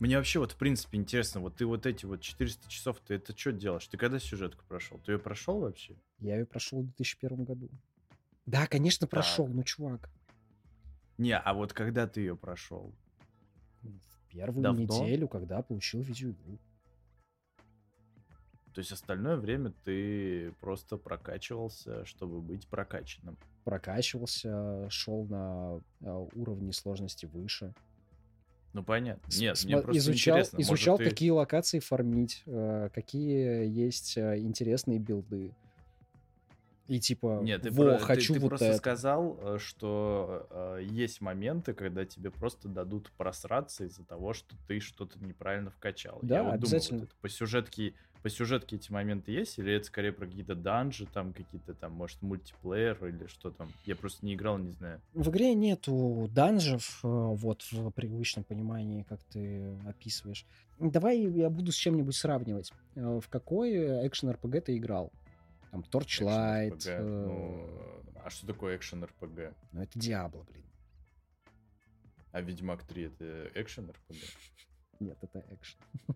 Мне вообще вот в принципе интересно, вот ты вот эти вот 400 часов, ты это что делаешь? Ты когда сюжетку прошел? Ты ее прошел вообще? Я ее прошел в 2001 году. Да, конечно, прошел, Так. ну, чувак. Не, а вот когда ты ее прошел? В первую Давно? неделю, когда получил видеоигру. То есть остальное время ты просто прокачивался, чтобы быть прокачанным. Прокачивался, шел на э, уровни сложности выше. Ну понятно. Нет, сма- мне просто изучал, интересно. может, изучал ты- какие локации фармить, э, какие есть э, интересные билды. И типа, Нет, ты, во, про- ты- хочу ты вот просто это. сказал, э, что э, есть моменты, когда тебе просто дадут просраться из-за того, что ты что-то неправильно вкачал. Да, Я вот обязательно. думаю, вот это по сюжетке, по сюжетке эти моменты есть, или это скорее про какие-то данжи, там какие-то там, может, мультиплеер или что там. Я просто не играл, не знаю. В игре нету данжев, э, вот в привычном понимании, как ты описываешь. Давай я буду с чем-нибудь сравнивать. Э, В какой экшен RPG ты играл? Там Torchlight. Экшен-РПГ. э, Ну, а что такое экшен РПГ? Ну, это Диабло, блин. А Ведьмак 3 это экшен РПГ? Нет, это экшен.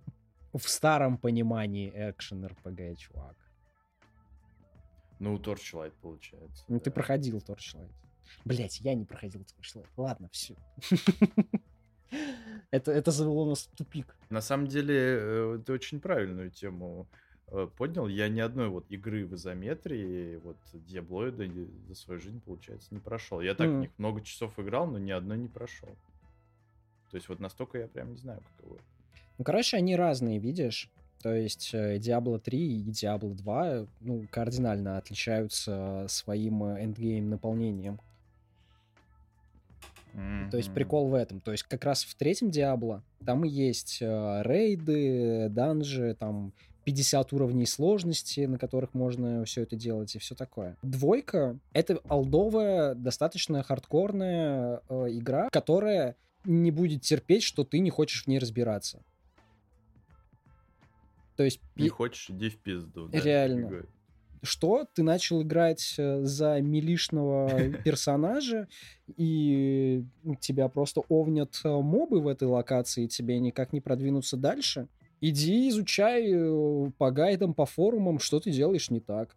В старом понимании экшен RPG, чувак. Ну, Torchlight получается. Ну, ты да. проходил Torchlight. Блять, я не проходил Torchlight. Ладно, все. Это, это завело нас в тупик. На самом деле, э, ты очень правильную тему э, поднял. Я ни одной вот игры в изометрии, вот Диаблоида за свою жизнь, получается, не прошел. Я так в Мгм. них много часов играл, но ни одной не прошел. То есть вот настолько я прям не знаю, каково. Ну, короче, они разные, видишь? То есть э, Diablo 3 и Diablo 2 ну, кардинально отличаются своим э, endgame наполнением. То есть прикол в этом. То есть как раз в третьем Диабло там и есть э, рейды, данжи, там 50 уровней сложности, на которых можно все это делать и все такое. Двойка — это олдовая, достаточно хардкорная э, игра, которая не будет терпеть, что ты не хочешь в ней разбираться. То есть Не хочешь, иди в пизду. да, Реально. что ты начал играть э, за милишного персонажа, и тебя просто овнят э, мобы в этой локации, и тебе никак не продвинуться дальше. Иди изучай э, по гайдам, по форумам, что ты делаешь не так.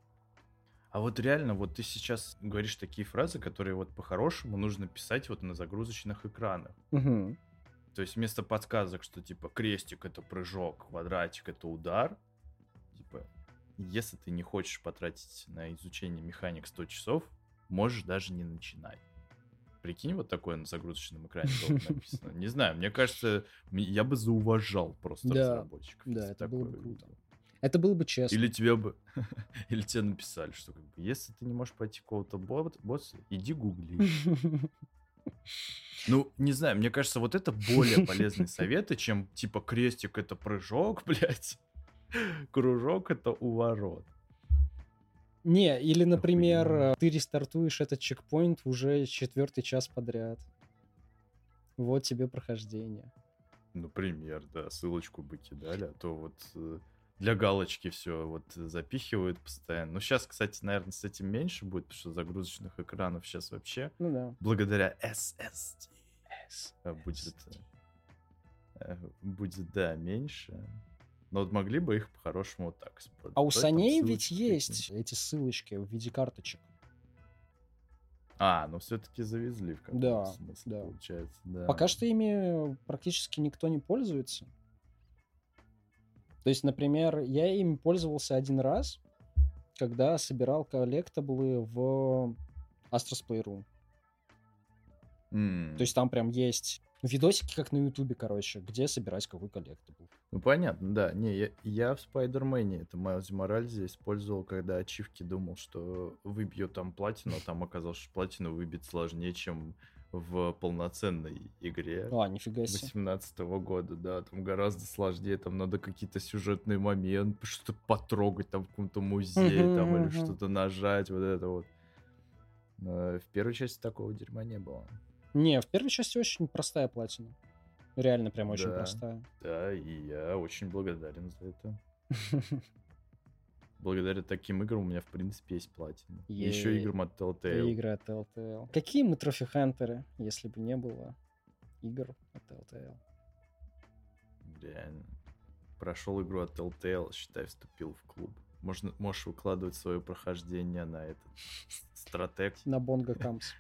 А вот реально, вот ты сейчас говоришь такие фразы, которые вот по-хорошему нужно писать вот на загрузочных экранах. Мгм. То есть вместо подсказок, что типа крестик это прыжок, квадратик это удар, типа, если ты не хочешь потратить на изучение механик 100 часов, можешь даже не начинать. Прикинь, вот такое на загрузочном экране было бы написано. Не знаю, мне кажется, я бы зауважал просто Да, разработчиков. да, это было бы круто. Это было бы честно. Или тебе бы, или тебе написали, что как бы, если ты не можешь пройти какого-то босса, иди гугли. Ну, не знаю, мне кажется, вот это более полезные советы, чем типа крестик это прыжок, блядь, кружок это уворот. Не, или, например, ты рестартуешь этот чекпоинт уже четвертый час подряд. Вот тебе прохождение. Например, да, ссылочку бы кидали, а то вот э, для галочки все вот запихивают постоянно. Ну, сейчас, кстати, наверное, с этим меньше будет, потому что загрузочных экранов сейчас вообще Ну да. благодаря SSD э, будет, э, будет, да, меньше. Но вот могли бы их по-хорошему вот так использовать. А у саней ведь есть эти ссылочки в виде карточек. А, ну все-таки завезли в каком-то Да, смысле, да. получается, да. Пока что ими практически никто не пользуется. То есть, например, я ими пользовался один раз, когда собирал коллектаблы в Astros Playroom. М, То есть там прям есть видосики, как на Ютубе, короче, где собирать какой collectible. Ну, понятно, да. Не, я, я в Spider-Man е это Miles Morales е использовал, когда ачивки думал, что выбью там платину, а там оказалось, что платину выбить сложнее, чем в полноценной игре. А, нифига себе. 18 года, да, там гораздо сложнее, там надо какие-то сюжетные моменты, что-то потрогать там в каком-то музее, Мгм, там, или мгм. что-то нажать, вот это вот. Но в первой части такого дерьма не было. Не, в первой части очень простая платина. Реально прям очень Да. простая. Да, и я очень благодарен за это. Благодаря таким играм у меня, в принципе, есть платина. Еще Е- играм от Telltale. игры от Telltale. Какие мы трофи-хантеры, если бы не было игр от Telltale? Реально. Прошел игру от Telltale, считай, вступил в клуб. Можно, можешь выкладывать свое прохождение на этот стратег. На Бонго Камс.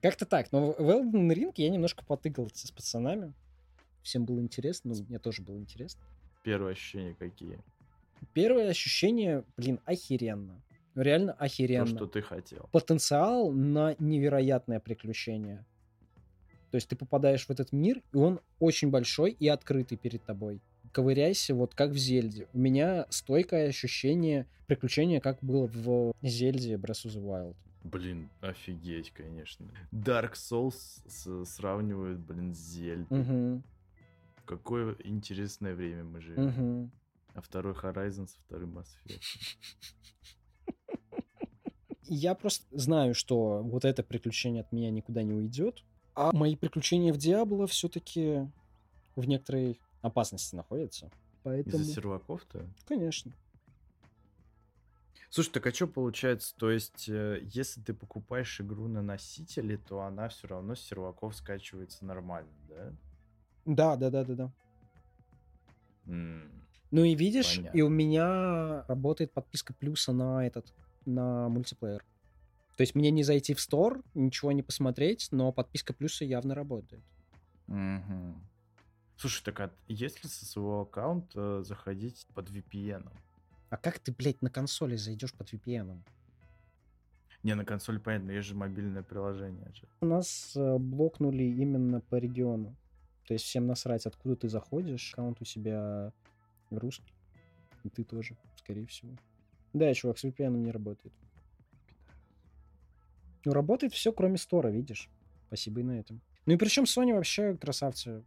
Как-то так. Но в Elden Ring я немножко потыгался с пацанами. Всем было интересно, ну, мне тоже было интересно. Первые ощущения какие? Первое ощущение, блин, охеренно. Реально охеренно. То, что ты хотел. Потенциал на невероятное приключение. То есть ты попадаешь в этот мир, и он очень большой и открытый перед тобой ковыряйся, вот как в Зельде. У меня стойкое ощущение приключения, как было в Зельде Breath of the Wild. Блин, офигеть, конечно. Dark Souls сравнивают, блин, с Зельдой. Угу. Какое интересное время мы живем. Угу. А второй Horizon со вторым Mass Effect. Я просто знаю, что вот это приключение от меня никуда не уйдет. А мои приключения в Диабло все-таки в некоторой опасности находятся. Поэтому, Из-за серваков-то? конечно. Слушай, так а что получается? То есть, э, если ты покупаешь игру на носителе, то она все равно с серваков скачивается нормально, да? Да, да, да, да, да. М, Ну и видишь, Понятно. и у меня работает подписка плюса на этот, на мультиплеер. То есть мне не зайти в стор, ничего не посмотреть, но подписка плюса явно работает. мгм. Слушай, так а если со своего аккаунта заходить под VPN? А как ты, блядь, на консоли зайдешь под VPN? Не, на консоли понятно, есть же мобильное приложение же. У нас э, блокнули именно по региону. То есть всем насрать, откуда ты заходишь. Аккаунт у себя русский. И ты тоже, скорее всего. Да, чувак, с VPN не работает. Ну, работает все, кроме стора, видишь. Спасибо и на этом. Ну и причем Sony вообще красавцы.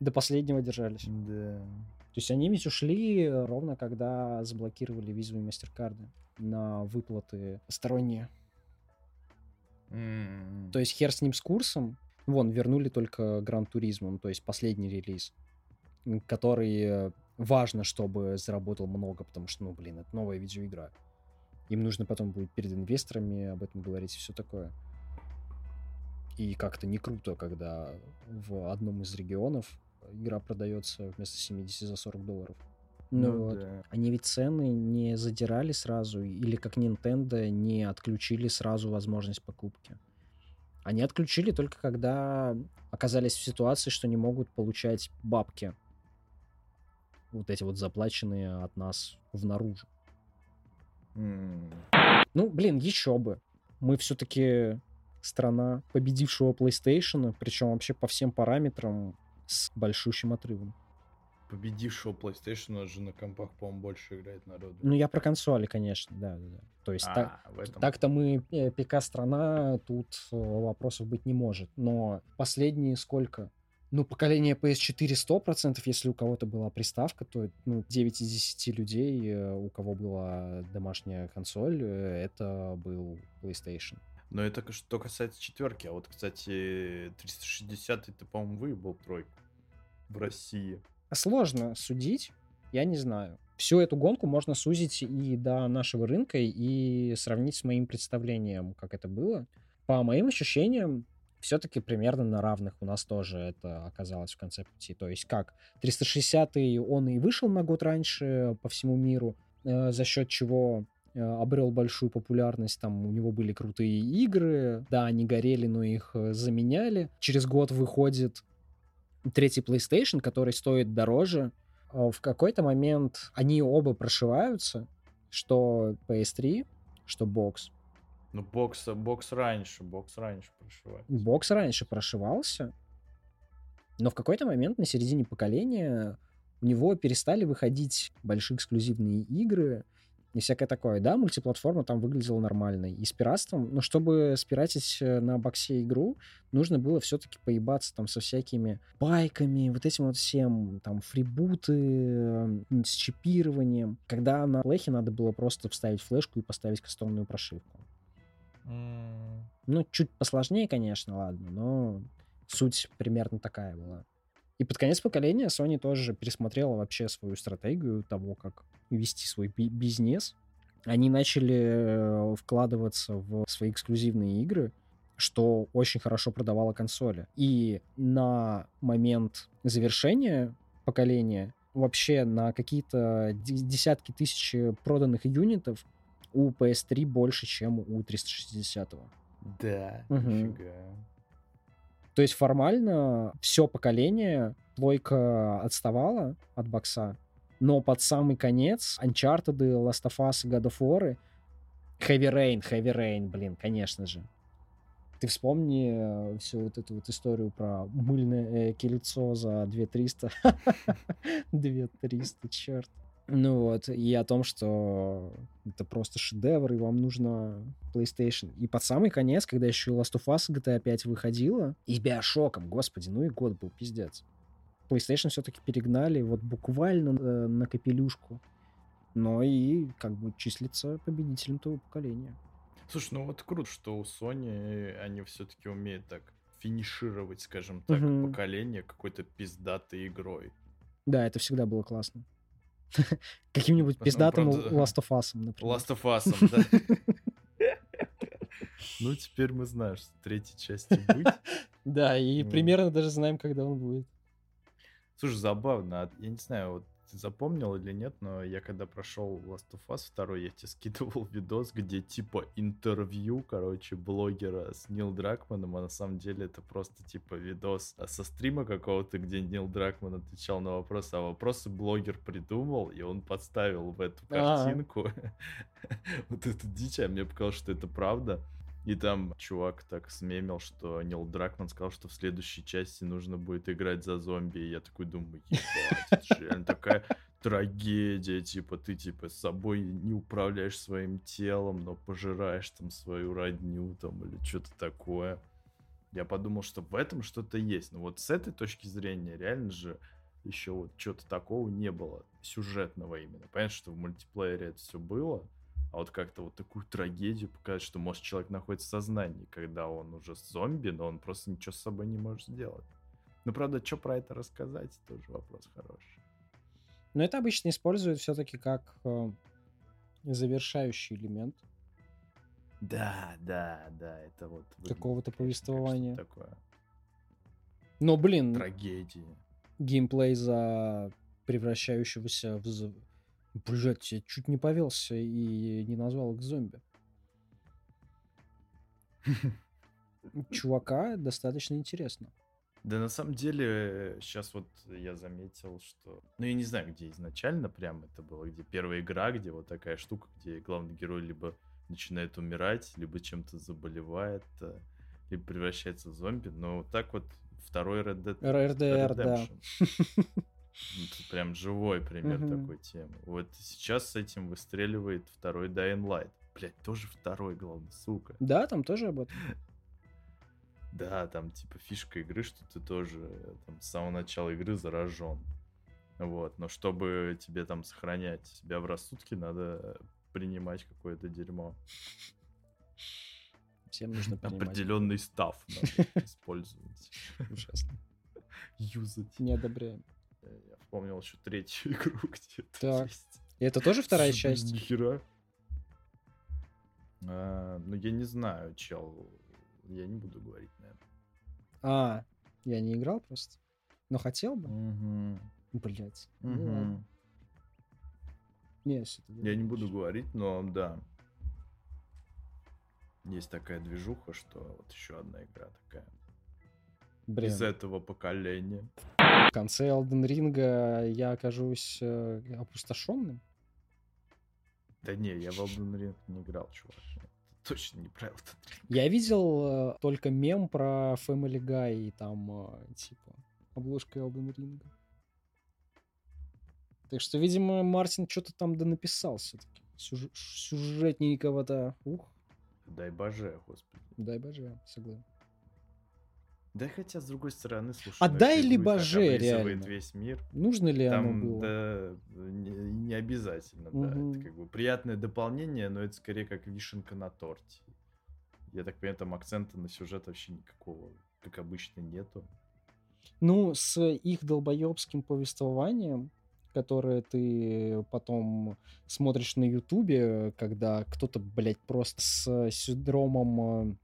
До последнего держались. Да. То есть они ведь ушли ровно когда заблокировали визовые мастеркарды на выплаты сторонние. М, То есть хер с ним с курсом. Вон, вернули только Гран Туризмом, то есть последний релиз, который э, важно, чтобы заработал много, потому что, ну, блин, это новая видеоигра. Им нужно потом будет перед инвесторами об этом говорить и все такое. И как-то не круто, когда в одном из регионов игра продается вместо 70 за 40 долларов. Ну, Ну вот. да. Они ведь цены не задирали сразу, или как Nintendo не отключили сразу возможность покупки. Они отключили только когда оказались в ситуации, что не могут получать бабки. Вот эти вот заплаченные от нас в наружу. Ну, блин, еще бы. Мы все-таки страна победившего PlayStation, причем вообще по всем параметрам с большущим отрывом. Победившего PlayStation же на компах, по-моему, больше играет народу. Ну, я про консоли, конечно, да, да, да. То есть так, А, в этом. Так-то мы э, ПК-страна, тут э, вопросов быть не может. Но последние сколько? Ну, поколение PS4 100%, если у кого-то была приставка, то ну, 9 из 10 людей, э, у кого была домашняя консоль, э, это был PlayStation. Но это что касается четверки. А вот, кстати, 360 ты, по-моему, выебал тройку в России. Сложно судить, я не знаю. Всю эту гонку можно сузить и до нашего рынка, и сравнить с моим представлением, как это было. По моим ощущениям, все-таки примерно на равных у нас тоже это оказалось в конце пути. То есть как 360 он и вышел на год раньше по всему миру, э, за счет чего э, обрел большую популярность, там у него были крутые игры, да, они горели, но их э, заменяли. Через год выходит третий PlayStation, который стоит дороже. Э, В какой-то момент они оба прошиваются, что PS3, что бокс. Ну, бокс, бокс раньше, бокс раньше прошивает. Бокс раньше прошивался, но в какой-то момент на середине поколения у него перестали выходить большие эксклюзивные игры и всякое такое. Да, мультиплатформа там выглядела нормальной. И с пиратством, но чтобы спиратить э, на боксе игру, нужно было все-таки поебаться там со всякими байками, вот этим вот всем, там, фрибуты э, с чипированием. Когда на плехе надо было просто вставить флешку и поставить кастомную прошивку. Ну, чуть посложнее, конечно, ладно, но суть примерно такая была. И под конец поколения Sony тоже пересмотрела вообще свою стратегию того, как вести свой би- бизнес. Они начали э, вкладываться в свои эксклюзивные игры, что очень хорошо продавало консоли. И на момент завершения поколения вообще на какие-то десятки тысяч проданных юнитов у PS3 больше, чем у 360. Да, угу. нифига. То есть формально все поколение плойка отставала от бокса, но под самый конец Uncharted, Last of Us, God of War, Heavy Rain, Heavy Rain, блин, конечно же. Ты вспомни э, всю вот эту вот историю про мыльное э, кольцо за 2300. 2300, черт. Ну вот, и о том, что это просто шедевр, и вам нужно PlayStation. И под самый конец, когда еще Last of Us GTA 5 выходила, и с Биошоком, господи, ну и год был, пиздец. PlayStation все-таки перегнали вот буквально на, на капелюшку. Но и как бы числится победителем того поколения. Слушай, ну вот круто, что у Sony они все-таки умеют так финишировать, скажем так, угу. поколение какой-то пиздатой игрой. Да, это всегда было классно. Каким-нибудь ну, пиздатым Last of Us, например. Last of Us, да. Ну, теперь мы знаем, что третьей части будет. Да, и примерно даже знаем, когда он будет. Слушай, забавно. А я не знаю, вот ты запомнил или нет, но я когда прошел Last of Us 2, я тебе скидывал видос, где типа интервью, короче, блогера с Нил Дракманом, а на самом деле это просто типа видос со стрима какого-то, где Нил Дракман отвечал на вопросы, а вопросы блогер придумал, и он подставил в эту картинку вот эту дичь, а мне показалось, что это правда. И там чувак так смемил, что Нил Дракман сказал, что в следующей части нужно будет играть за зомби. И я такой думаю, ебать, это же реально такая трагедия, типа ты типа с собой не управляешь своим телом, но пожираешь там свою родню там или что-то такое. Я подумал, что в этом что-то есть. Но вот с этой точки зрения реально же еще вот что-то такого не было сюжетного именно. Понятно, что в мультиплеере это все было, а вот как-то вот такую трагедию показать, что, может, человек находится в сознании, когда он уже зомби, но он просто ничего с собой не может сделать. Ну, правда, что про это рассказать, тоже вопрос хороший. Но это обычно используют все-таки как э, завершающий элемент. Да, да, да, это вот... Какого-то повествования. Такое. Но, блин... Трагедии. Геймплей за превращающегося в Блять, я чуть не повелся и не назвал их зомби. Чувака достаточно интересно. Да на самом деле, сейчас вот я заметил, что... Ну, я не знаю, где изначально прям это было, где первая игра, где вот такая штука, где главный герой либо начинает умирать, либо чем-то заболевает, э, либо превращается в зомби. Но вот так вот второй Red Dead RDR, да. Это прям живой пример такой темы. Вот сейчас с этим выстреливает второй Dying Light. Блять, тоже второй, главное, сука. Да, там тоже об этом. Да, там типа фишка игры, что ты тоже там, с самого начала игры заражен. Вот, но чтобы тебе там сохранять себя в рассудке, надо принимать какое-то дерьмо. Всем нужно принимать. Определенный став надо использовать. Ужасно. Юзать. Не одобряем. Я вспомнил еще третью игру, где это так. есть. И это тоже вторая часть? Нихера. А, ну, я не знаю, чел. Я не буду говорить, наверное. А, я не играл просто. Но хотел бы. Угу. Блять. Угу. Ну, не, я не буду говорить, но да. Есть такая движуха, что вот еще одна игра такая. Блин. Из этого поколения. В конце Elden Ring я окажусь э, опустошенным? Да не, я в Elden Ring не играл, чувак. Точно не про Elden Ring. Я видел э, только мем про Family Guy и там, э, типа, обложка Elden Ring. Так что, видимо, Мартин что-то там да написал все-таки. Сюж... Сюжетненького-то. Ух. Дай боже, господи. Дай боже, согласен. Да хотя, с другой стороны, слушай... Отдай ну, либо же, реально. весь мир. Нужно ли Там, оно было? Да, не, не обязательно, угу. да. Это как бы приятное дополнение, но это скорее как вишенка на торте. Я так понимаю, там акцента на сюжет вообще никакого, как обычно, нету. Ну, с их долбоебским повествованием, которое ты потом смотришь на Ютубе, когда кто-то, блядь, просто с синдромом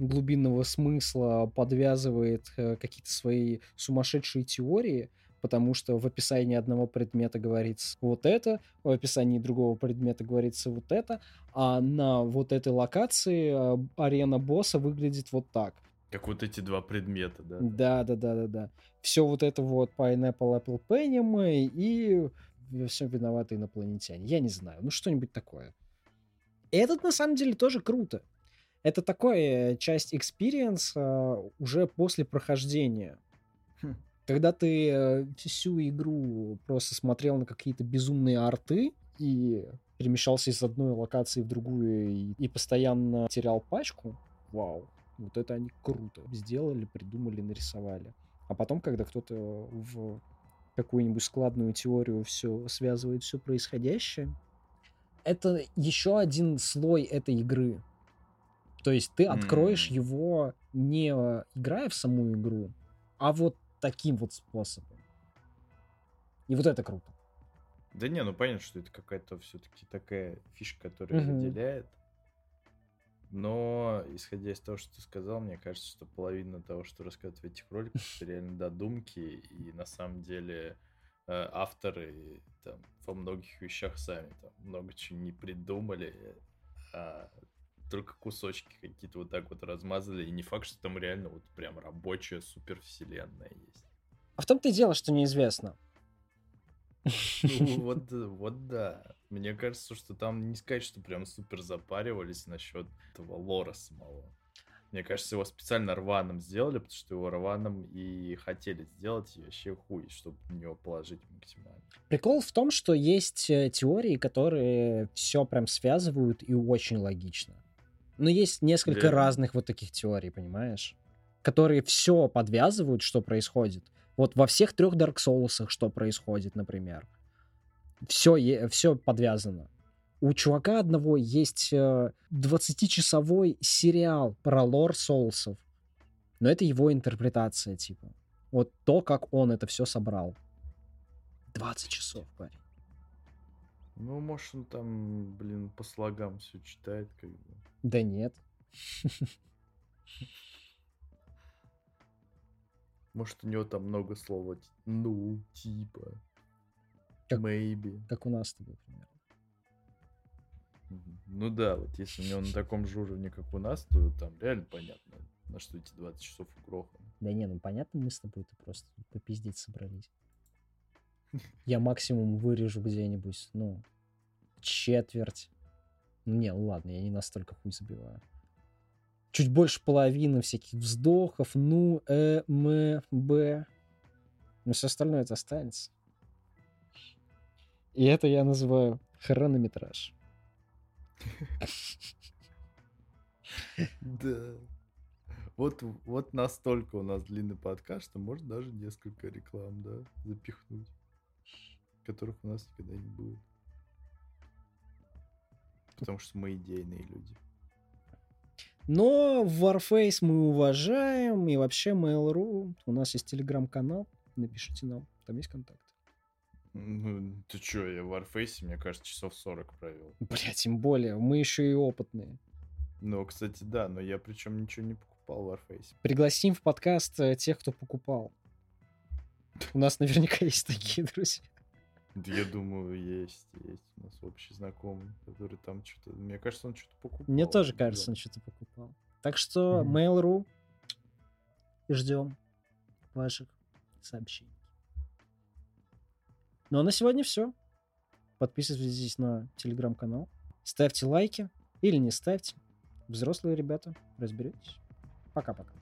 глубинного смысла подвязывает э, какие-то свои сумасшедшие теории, потому что в описании одного предмета говорится вот это, в описании другого предмета говорится вот это, а на вот этой локации а, арена босса выглядит вот так. Как вот эти два предмета, да? Да, да, да, да, да. Все вот это вот Pineapple Apple Penny и всем виноваты инопланетяне. Я не знаю, ну что-нибудь такое. Этот на самом деле тоже круто. Это такая часть experience uh, уже после прохождения. Хм. Когда ты uh, всю игру просто смотрел на какие-то безумные арты и перемещался из одной локации в другую и, и постоянно терял пачку, вау, вот это они круто сделали, придумали, нарисовали. А потом, когда кто-то в какую-нибудь складную теорию все связывает все происходящее, это еще один слой этой игры. То есть ты откроешь mm. его не играя в саму игру, а вот таким вот способом. И вот это круто. Да не, ну понятно, что это какая-то все-таки такая фишка, которая mm-hmm. выделяет. Но, исходя из того, что ты сказал, мне кажется, что половина того, что рассказывают в этих роликах, это реально додумки, и на самом деле э, авторы там, во многих вещах сами там много чего не придумали, а только кусочки какие-то вот так вот размазали, и не факт, что там реально вот прям рабочая супервселенная есть. А в том-то и дело, что неизвестно. Ну, вот, вот да. Мне кажется, что там не сказать, что прям супер запаривались насчет этого лора самого. Мне кажется, его специально рваным сделали, потому что его рваным и хотели сделать, и вообще хуй, чтобы на него положить максимально. Прикол в том, что есть э, теории, которые все прям связывают и очень логично. Но есть несколько да. разных вот таких теорий, понимаешь? Которые все подвязывают, что происходит. Вот во всех трех Dark Souls, что происходит, например. Все, все подвязано. У чувака одного есть 20-часовой э, сериал про лор соусов. Но это его интерпретация, типа. Вот то, как он это все собрал. 20 часов, парень. Ну, может, он там, блин, по слогам все читает, как бы. Да нет. Может, у него там много слова. Ну, типа. Как, maybe. Как у нас с тобой, примерно. Ну да, вот если у него на таком же уровне, как у нас, то там реально понятно, на что эти 20 часов угроханы. Да не, ну понятно, мы с тобой-то просто попиздить собрались. Я максимум вырежу где-нибудь, ну, четверть. Ну не, ну ладно, я не настолько хуй забиваю чуть больше половины всяких вздохов, ну, э, м, б. Но все остальное это останется. И это я называю хронометраж. Да. Вот, вот настолько у нас длинный подкаст, что можно даже несколько реклам, да, запихнуть, которых у нас никогда не будет. Потому что мы идейные люди. Но Warface мы уважаем, и вообще Mail.ru. У нас есть телеграм-канал, напишите нам, там есть контакт. Ну, ты чё, я в Warface, мне кажется, часов 40 провел. Бля, тем более, мы еще и опытные. Ну, кстати, да, но я причем ничего не покупал в Warface. Пригласим в подкаст э, тех, кто покупал. У нас наверняка есть такие друзья. Да я думаю, есть, есть у нас общий знакомый, который там что-то... Мне кажется, он что-то покупал. Мне тоже кажется, он что-то покупал. Так что mm-hmm. Mail.ru ждем ваших сообщений. Ну а на сегодня все. Подписывайтесь на телеграм-канал. Ставьте лайки или не ставьте. Взрослые ребята, разберетесь. Пока-пока.